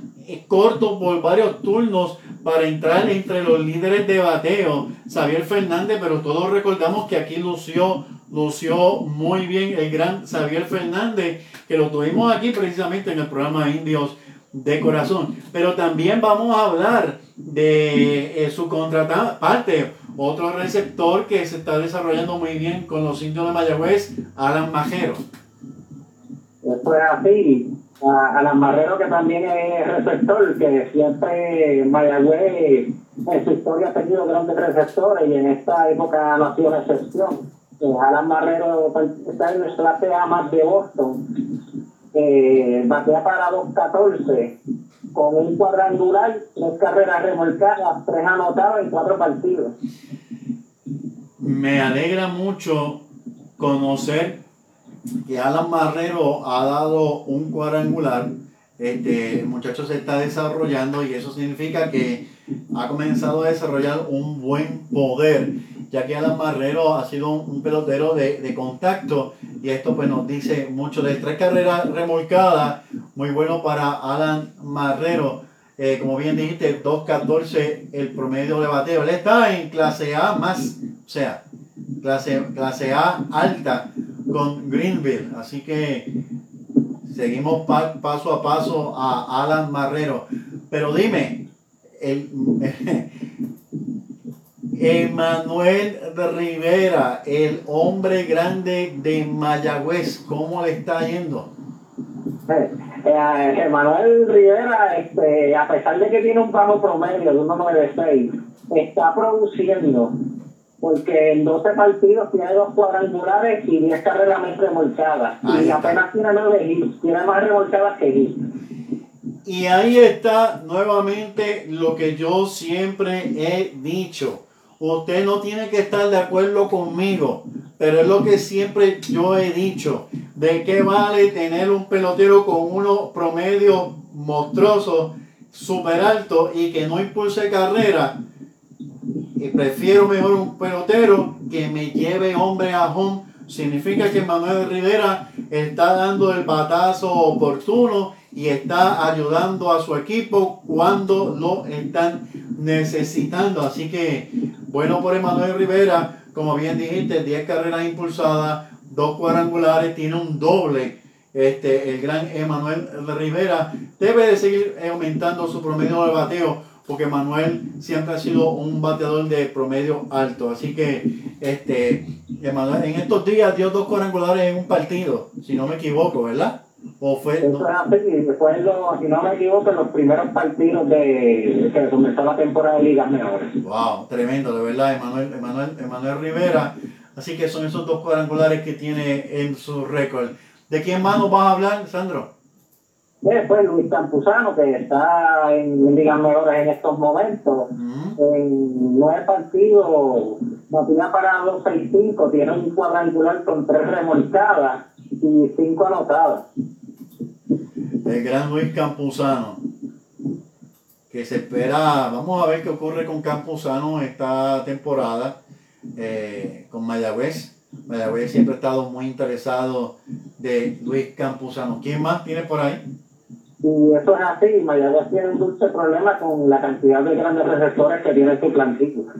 [SPEAKER 1] corto por varios turnos para entrar entre los líderes de bateo, Xavier Fernández, pero todos recordamos que aquí lució, lució muy bien el gran Xavier Fernández, que lo tuvimos aquí precisamente en el programa Indios de Corazón. Pero también vamos a hablar de eh, su contraparte, otro receptor que se está desarrollando muy bien con los indios de Mayagüez, Alan Majero.
[SPEAKER 7] Eso es así a Alan Marrero, que también es receptor, que siempre Mayagüez en su historia ha tenido grandes receptores y en esta época no ha sido excepción. Eh, Alan Marrero está en el clase A más de Boston, eh, batea para 2.14 con un cuadrangular, tres carreras remolcadas, tres anotadas en cuatro partidos.
[SPEAKER 1] Me alegra mucho conocer que Alan Marrero ha dado un cuadrangular. Este, muchacho se está desarrollando y eso significa que ha comenzado a desarrollar un buen poder, ya que Alan Marrero ha sido un, pelotero de, contacto y esto pues nos dice mucho de tres carreras remolcadas, muy bueno para Alan Marrero. Eh, como bien dijiste, 2.14 el promedio de bateo. Él está en clase A más, o sea, clase, clase A alta con Greenville. Así que seguimos paso a paso a Alan Marrero. Pero dime, el, Emanuel Rivera, el hombre grande de Mayagüez, ¿cómo le está yendo?
[SPEAKER 7] Eh, eh, Emanuel Rivera, este, a pesar de que tiene un bajo promedio de 1.96, está produciendo porque en 12 partidos tiene dos cuadrangulares y 10 carreras más remolcadas. y apenas tiene 9 hits, tiene más remolcadas que hits.
[SPEAKER 1] Y ahí está nuevamente lo que yo siempre he dicho. Usted no tiene que estar de acuerdo conmigo, pero es lo que siempre yo he dicho. ¿De qué vale tener un pelotero con unos promedios monstruosos, super altos y que no impulse carrera? Y prefiero mejor un pelotero que me lleve hombre a home. Significa que Manuel Rivera está dando el batazo oportuno y está ayudando a su equipo cuando lo están necesitando. Así que bueno por Emanuel Rivera, como bien dijiste, 10 carreras impulsadas, dos cuadrangulares, tiene un doble. Este, el gran Emanuel Rivera debe de seguir aumentando su promedio de bateo porque Manuel siempre ha sido un bateador de promedio alto. Así que este, Emanuel, en estos días dio dos cuadrangulares en un partido, si no me equivoco, ¿verdad?
[SPEAKER 7] ¿O fue, Eso no? fue lo, si no me equivoco, en los primeros partidos de que comenzó la temporada de ligas mejores.
[SPEAKER 1] Wow, tremendo, de verdad, Emanuel, Emanuel, Emanuel Rivera Así que son esos dos cuadrangulares que tiene en su récord. ¿De quién más nos vas a hablar, Sandro?
[SPEAKER 7] Después Luis Campuzano, que está en ligas mejores en estos momentos. En nueve partidos, batía para los 6-5, tiene un cuadrangular con tres remolcadas y cinco anotadas.
[SPEAKER 1] El gran Luis Campuzano, que se espera, vamos a ver qué ocurre con Campuzano esta temporada eh, con Mayagüez. Mayagüez siempre ha estado muy interesado de Luis Campuzano. ¿Quién más tiene por ahí?
[SPEAKER 7] Y eso es así, Mayagüez tiene un dulce problema con la cantidad de grandes receptores que tiene su plantilla.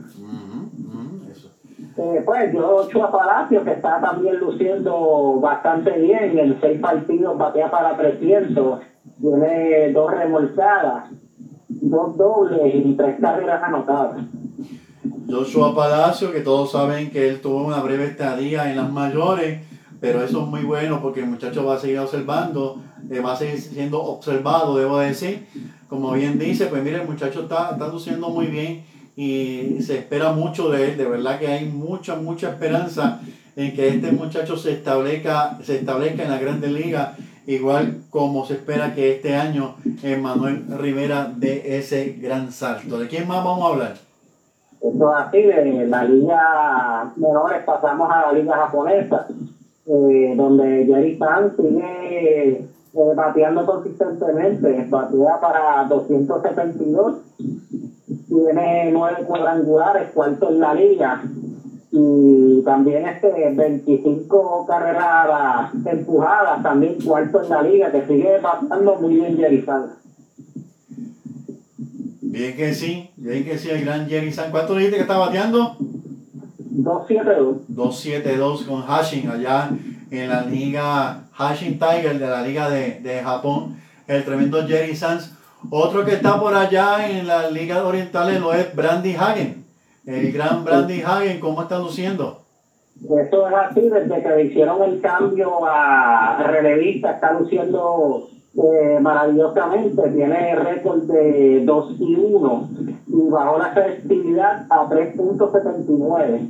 [SPEAKER 7] Eh, pues yo, Chua Palacio, que está también luciendo bastante bien, en seis partidos batea para 300, tiene dos remolcadas, dos dobles y tres carreras anotadas.
[SPEAKER 1] Joshua Palacio, que todos saben que él tuvo una breve estadía en las mayores, pero eso es muy bueno porque el muchacho va a seguir observando, eh, va a seguir siendo observado, debo decir. Como bien dice, pues mire, el muchacho está, está luciendo muy bien y se espera mucho de él, de verdad que hay mucha, mucha esperanza en que este muchacho se establezca, se establezca en la Grande Liga, igual como se espera que este año Manuel Rivera dé ese gran salto. ¿De quién más vamos a hablar?
[SPEAKER 7] Esto es así, de la liga menores pasamos a la liga japonesa, eh, donde Jerry San sigue eh, bateando consistentemente, batea para 272, tiene nueve cuadrangulares, cuarto en la liga, y también este 25 carreras empujadas, también cuarto en la liga, que sigue bateando muy bien Jerry San.
[SPEAKER 1] Bien que sí, bien que sí, el gran Jerry San. ¿Cuánto dijiste que está bateando?
[SPEAKER 7] 272.
[SPEAKER 1] 272 con Hashin allá en la liga Hashin Tiger de la liga de, de Japón. El tremendo Jerry Sanz. Otro que está por allá en la liga orientales lo es Brandy Hagen. El gran Brandy Hagen, ¿cómo está luciendo?
[SPEAKER 7] Eso es así, desde que hicieron el cambio a relevista, está luciendo eh, maravillosamente, tiene récord de 2 y 1 y bajó la efectividad a 3.79.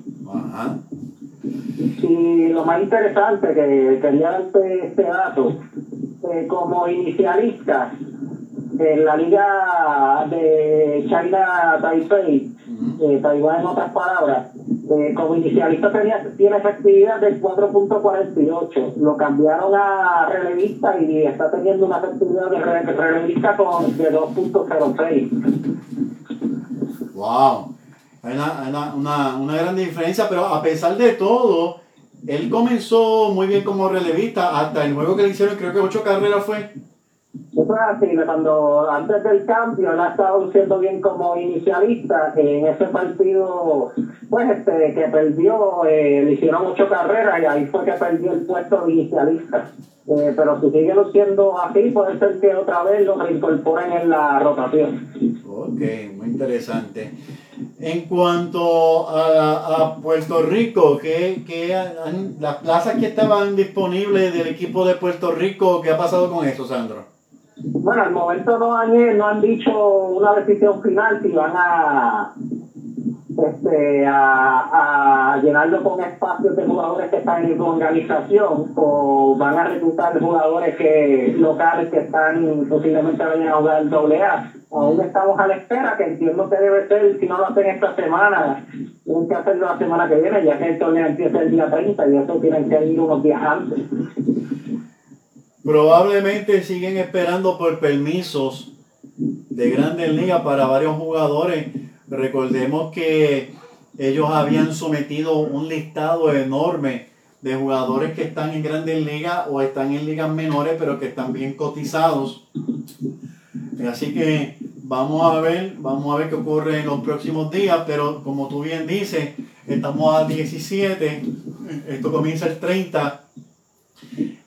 [SPEAKER 7] Y lo más interesante que quería darte este dato, eh, como inicialista en la liga de China Taipei, eh, Taiwán en otras palabras, eh, como inicialista tenía, tiene efectividad del 4.48. Lo cambiaron a relevista y está teniendo una efectividad de relevista con, de 2.06.
[SPEAKER 1] ¡Wow! Hay una, una, una, gran diferencia, pero a pesar de todo, él comenzó muy bien como relevista. Hasta el juego que le hicieron, creo que ocho carreras fue.
[SPEAKER 7] Eso es así, cuando antes del cambio él ha estado luciendo bien como inicialista, en ese partido, pues este, que perdió, eh, le hicieron ocho carreras y ahí fue que perdió el puesto de inicialista. Eh, pero si sigue luciendo así, puede ser que otra vez lo reincorporen en la rotación.
[SPEAKER 1] Ok, muy interesante. En cuanto a, a Puerto Rico, ¿qué, qué las plazas que estaban disponibles del equipo de Puerto Rico, ¿qué ha pasado con eso, Sandro?
[SPEAKER 7] Bueno, al momento no han, no han dicho una decisión final si van a, este, a, a llenarlo con espacios de jugadores que están en su organización o van a reclutar jugadores que locales que están posiblemente vayan a jugar el doble A. Aún estamos a la espera, que entiendo que debe ser, si no lo hacen esta semana, tienen que hacerlo la semana que viene, ya que el torneo empieza el día 30 y eso tienen que ir unos días antes.
[SPEAKER 1] Probablemente siguen esperando por permisos de grandes ligas para varios jugadores. Recordemos que ellos habían sometido un listado enorme de jugadores que están en grandes ligas o están en ligas menores, pero que están bien cotizados. Así que vamos a ver, vamos a ver qué ocurre en los próximos días, pero como tú bien dices, estamos a 17, esto comienza el 30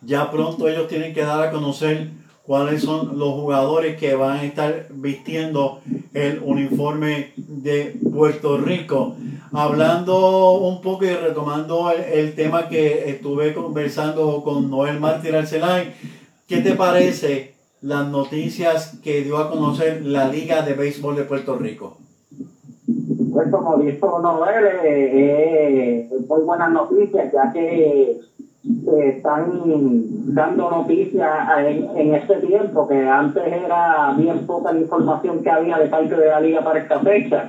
[SPEAKER 1] ya pronto ellos tienen que dar a conocer cuáles son los jugadores que van a estar vistiendo el uniforme de Puerto Rico. Hablando un poco y retomando el, tema que estuve conversando con Noel Martín Arcelay, ¿qué te parece las noticias que dio a conocer la Liga de Béisbol de Puerto Rico?
[SPEAKER 7] Pues como dijo Noel, eh, eh, muy buenas noticias, ya que están dando noticias en, este tiempo, que antes era bien poca la información que había de parte de la liga para esta fecha.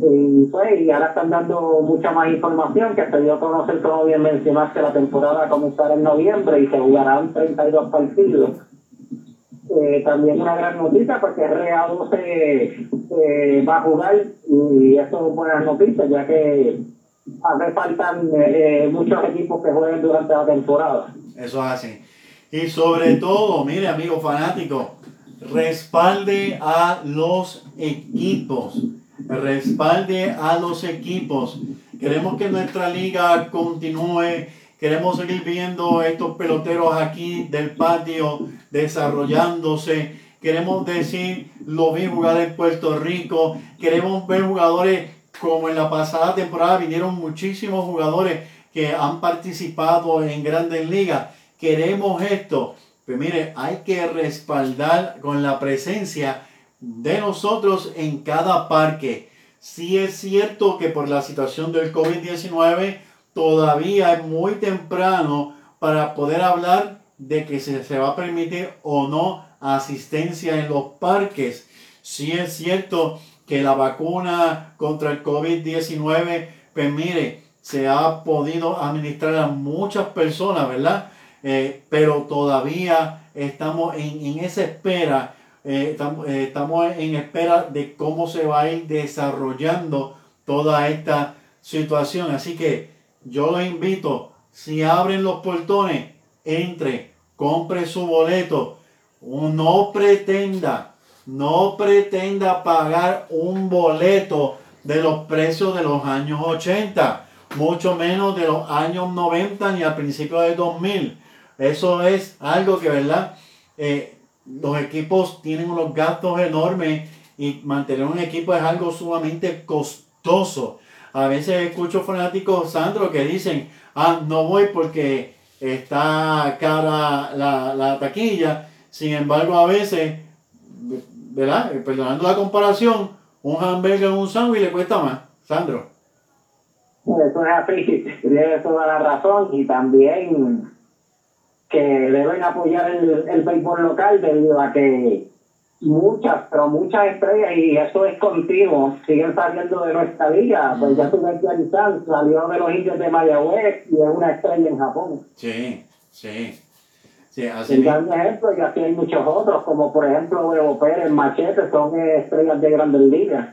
[SPEAKER 7] y, pues, y ahora están dando mucha más información, que se dio a conocer, como bien mencionaste, la temporada comenzará en noviembre y se jugarán 32 partidos. Eh, también una gran noticia porque RA12 eh, va a jugar y eso es buenas noticias ya que hace faltan eh, muchos equipos que jueguen durante la temporada.
[SPEAKER 1] Eso es así. Y sobre todo, mire amigo fanático, respalde a los equipos. Respalde a los equipos. Queremos que nuestra liga continúe. Queremos seguir viendo estos peloteros aquí del patio desarrollándose. Queremos decir, lo vi jugar en Puerto Rico. Queremos ver jugadores como en la pasada temporada vinieron muchísimos jugadores que han participado en grandes ligas. Queremos esto. Pues mire, hay que respaldar con la presencia de nosotros en cada parque. Si es cierto que por la situación del COVID-19 todavía es muy temprano para poder hablar de que se, se va a permitir o no asistencia en los parques. Si es cierto que la vacuna contra el COVID-19, pues mire, se ha podido administrar a muchas personas, ¿verdad? Eh, pero todavía estamos en, esa espera, eh, eh, estamos, en espera de cómo se va a ir desarrollando toda esta situación. Así que yo lo invito, si abren los portones, entre, compre su boleto, no pretenda no pretenda pagar un boleto de los precios de los años 80, mucho menos de los años 90 ni al principio del 2000. Eso es algo que, ¿verdad? Eh, los equipos tienen unos gastos enormes y mantener un equipo es algo sumamente costoso. A veces escucho fanáticos, Sandro, que dicen, ah, no voy porque está cara la, la taquilla. Sin embargo, a veces ¿verdad? Eh, perdonando la comparación, un hamburger o un sándwich le cuesta más. Sandro.
[SPEAKER 7] Eso es así, tiene toda la razón y también que deben apoyar el, el béisbol local debido a que muchas, pero muchas estrellas, y eso es continuo, siguen saliendo de nuestra liga. Pues ya tu ves salió de los indios de Mayagüez y es una estrella en Japón.
[SPEAKER 1] Sí, sí.
[SPEAKER 7] Sí, así gran ejemplo, y así hay muchos otros, como por ejemplo Evo Pérez, Machete, son estrellas de grandes ligas.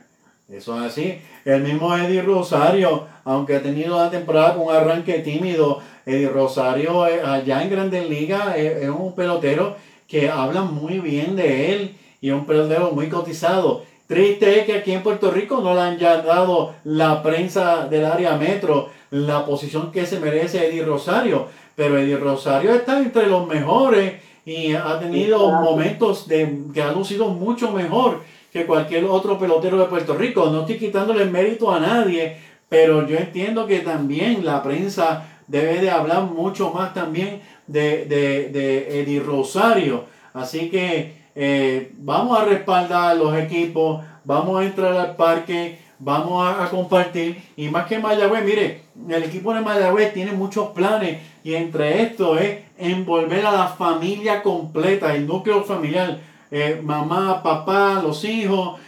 [SPEAKER 1] Eso es así. El mismo Eddie Rosario, aunque ha tenido la temporada con un arranque tímido, Eddie Rosario eh, allá en Grandes Ligas eh, es, un pelotero que habla muy bien de él y es un pelotero muy cotizado. Triste es que aquí en Puerto Rico no le han ya dado la prensa del área metro la posición que se merece Eddie Rosario pero Eddie Rosario está entre los mejores y ha tenido momentos de, que ha lucido mucho mejor que cualquier otro pelotero de Puerto Rico. No estoy quitándole mérito a nadie, pero yo entiendo que también la prensa debe de hablar mucho más también de, de, Eddie Rosario. Así que eh, vamos a respaldar los equipos, vamos a entrar al parque, vamos a, compartir. Y más que Mayagüez, mire, el equipo de Mayagüez tiene muchos planes y entre esto es envolver a la familia completa, el núcleo familiar, eh, mamá, papá, los hijos,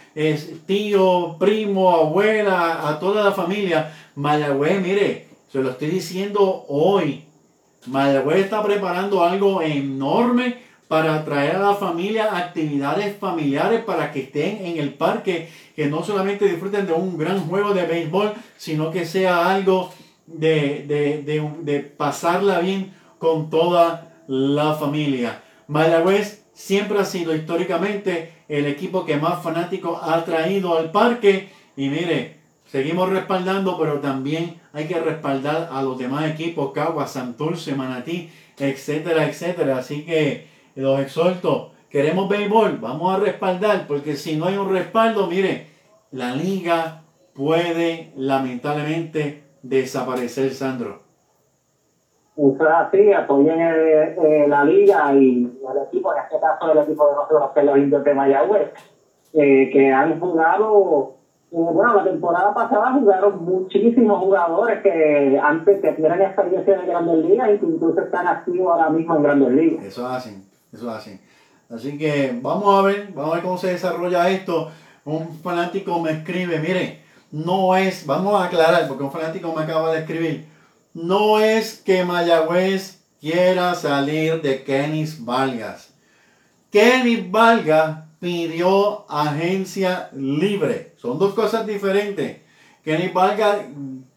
[SPEAKER 1] tío, primo, abuela, a toda la familia. Mayagüez, mire, se lo estoy diciendo hoy. Mayagüez está preparando algo enorme para traer a la familia actividades familiares para que estén en el parque, que no solamente disfruten de un gran juego de béisbol, sino que sea algo de, pasarla bien con toda la familia. Mayagüez siempre ha sido históricamente el equipo que más fanáticos ha traído al parque. Y mire, seguimos respaldando, pero también hay que respaldar a los demás equipos, Cagua, Santurce, Manatí, etcétera, etcétera. Así que los exhorto, queremos béisbol, vamos a respaldar, porque si no hay un respaldo, mire, la liga puede lamentablemente desaparecer, Sandro.
[SPEAKER 7] Eso es así, apoyen eh, la liga y el equipo, en este caso el equipo de nosotros, que los indios de Mayagüez, eh, que han jugado bueno, la temporada pasada jugaron muchísimos jugadores que antes que tienen experiencia en Grandes Ligas y que incluso están activos ahora mismo en Grandes Ligas.
[SPEAKER 1] Eso hacen, eso hacen. Así que vamos a ver, vamos a ver cómo se desarrolla esto. Un fanático me escribe, mire, no es, vamos a aclarar, porque un fanático me acaba de escribir, no es que Mayagüez quiera salir de Kenis Vargas. Kenis Vargas pidió agencia libre. Son dos cosas diferentes. Kenny Vargas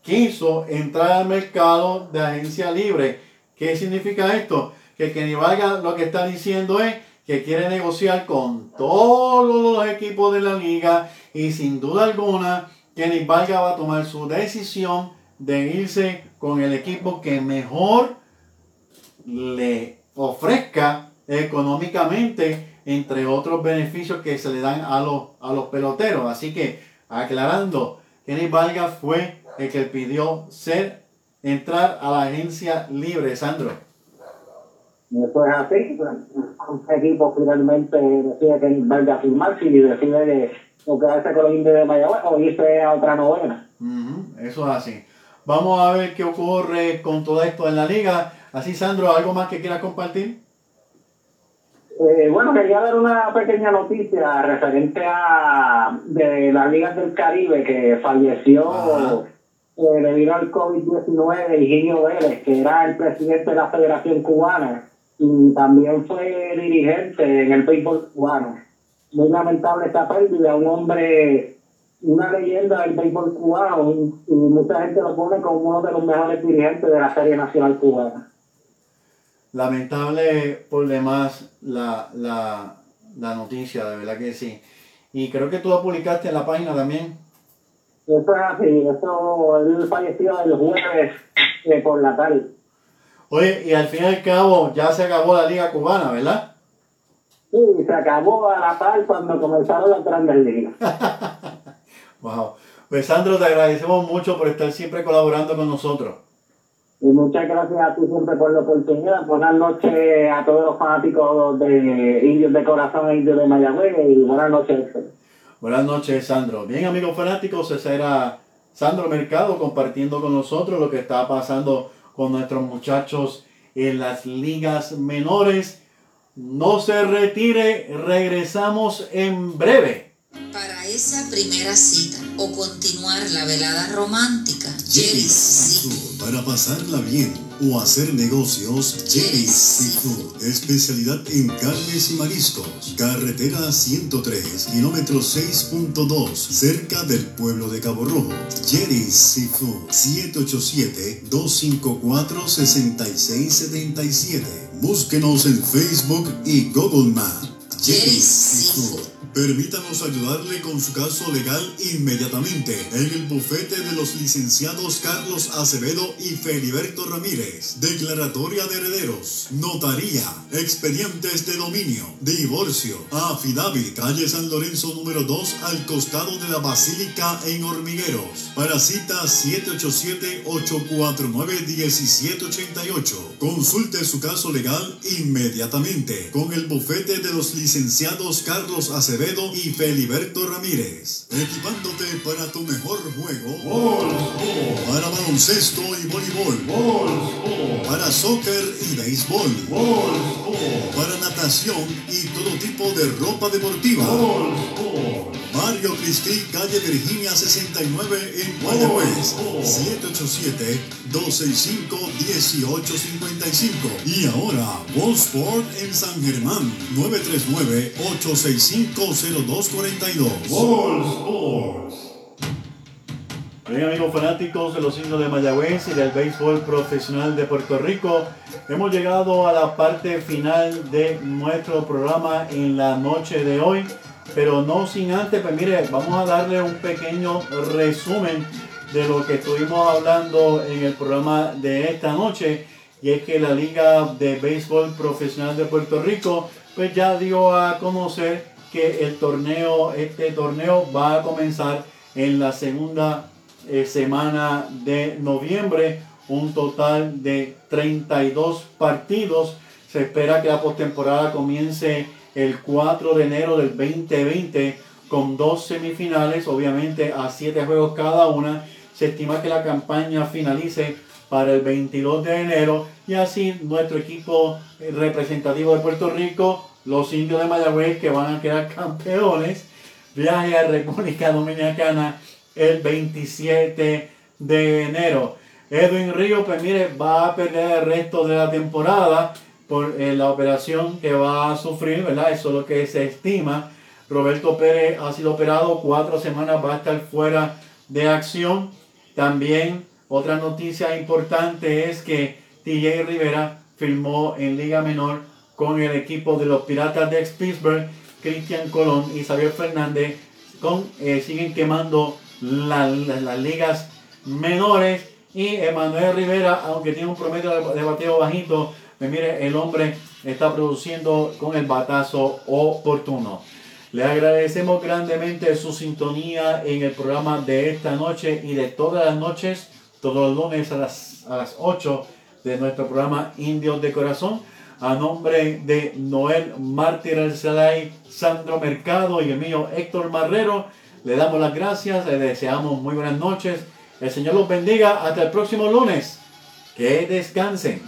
[SPEAKER 1] quiso entrar al mercado de agencia libre. ¿Qué significa esto? Que Kenny Vargas lo que está diciendo es que quiere negociar con todos los equipos de la liga y sin duda alguna Kenny Vargas va a tomar su decisión de irse con el equipo que mejor le ofrezca económicamente entre otros beneficios que se le dan a los, a los peloteros. Así que, aclarando, Kenny Vargas fue el que pidió ser, entrar a la agencia libre, Sandro.
[SPEAKER 7] Eso es así. Un equipo finalmente decide que Vargas firmar y decide que o quedarse con los indios de Mayagüez o irse a otra novena.
[SPEAKER 1] eso es así. Vamos a ver qué ocurre con todo esto en la liga. Así, Sandro, ¿algo más que quieras compartir?
[SPEAKER 7] Eh, bueno, quería dar una pequeña noticia referente a de las ligas del Caribe que falleció eh, debido al COVID-19 Higinio Vélez, que era el presidente de la Federación Cubana y también fue dirigente en el béisbol cubano. Muy lamentable esta pérdida, un hombre, una leyenda del béisbol cubano y mucha gente lo pone como uno de los mejores dirigentes de la Serie Nacional Cubana.
[SPEAKER 1] Lamentable por demás la, la, la noticia, de verdad que sí. Y creo que tú lo publicaste en la página también.
[SPEAKER 7] Eso es así, eso, él falleció el jueves eh, por la tarde.
[SPEAKER 1] Oye, y al fin y al cabo ya se acabó la liga cubana, ¿verdad?
[SPEAKER 7] Sí, se acabó a la par cuando comenzaron las grandes ligas.
[SPEAKER 1] wow. Pues Sandro, te agradecemos mucho por estar siempre colaborando con nosotros.
[SPEAKER 7] Y muchas gracias a ti siempre por la oportunidad. Buenas noches a todos los fanáticos de Indios de Corazón e Indios de Mayagüez y buenas noches.
[SPEAKER 1] Buenas noches, Sandro. Bien, amigos fanáticos, ese era Sandro Mercado compartiendo con nosotros lo que está pasando con nuestros muchachos en las ligas menores. No se retire, regresamos en breve.
[SPEAKER 3] Para esa primera cita o continuar la velada romántica, Jerry's
[SPEAKER 2] para pasarla bien o hacer negocios, Jerry's Seafood. Especialidad en carnes y mariscos. Carretera 103, kilómetro 6.2, cerca del pueblo de Cabo Rojo. Jerry's Seafood. 787-254-6677. Búsquenos en Facebook y Google Maps. Jerry's Seafood. Permítanos ayudarle con su caso legal inmediatamente en el bufete de los licenciados Carlos Acevedo y Feliberto Ramírez. Declaratoria de herederos, notaría, expedientes de dominio, divorcio, affidavit, calle San Lorenzo número 2 al costado de la Basílica en Hormigueros. Para cita 787-849-1788. Consulte su caso legal inmediatamente con el bufete de los licenciados Carlos Acevedo y Feliberto Ramírez. Equipándote para tu mejor juego. Para baloncesto y voleibol. Para soccer y béisbol. Para natación y todo tipo de ropa deportiva. Mario Cristi, calle Virginia 69 en Guayabes. 787-265-1855. Y ahora, Sport en San Germán. 939-865-0242.
[SPEAKER 1] Bien amigos fanáticos de los indios de Mayagüez y del béisbol profesional de Puerto Rico, hemos llegado a la parte final de nuestro programa en la noche de hoy. Pero no sin antes, pues mire, vamos a darle un pequeño resumen de lo que estuvimos hablando en el programa de esta noche. Y es que la Liga de Béisbol Profesional de Puerto Rico, pues ya dio a conocer que el torneo, este torneo va a comenzar en la segunda eh, semana de noviembre. Un total de 32 partidos. Se espera que la postemporada comience el 4 de enero del 2020 con dos semifinales, obviamente a siete juegos cada una. Se estima que la campaña finalice para el 22 de enero y así nuestro equipo representativo de Puerto Rico, los indios de Mayagüez que van a quedar campeones, viaje a República Dominicana el 27 de enero. Edwin Río, pues mire, va a perder el resto de la temporada por eh, la operación que va a sufrir, ¿verdad? Eso es lo que se estima. Roberto Pérez ha sido operado, cuatro semanas va a estar fuera de acción. También otra noticia importante es que TJ Rivera firmó en Liga Menor con el equipo de los Piratas de Pittsburgh, Cristian Colón y Xavier Fernández, con, eh, siguen quemando las ligas menores. Y Emanuel Rivera, aunque tiene un promedio de bateo bajito, pues mire, el hombre está produciendo con el batazo oportuno. Le agradecemos grandemente su sintonía en el programa de esta noche y de todas las noches todos los lunes a las, a las 8 de nuestro programa Indios de Corazón. A nombre de Noel Mártir Alcelay, Sandro Mercado y el mío Héctor Marrero, le damos las gracias, le deseamos muy buenas noches. El Señor los bendiga. Hasta el próximo lunes. Que descansen.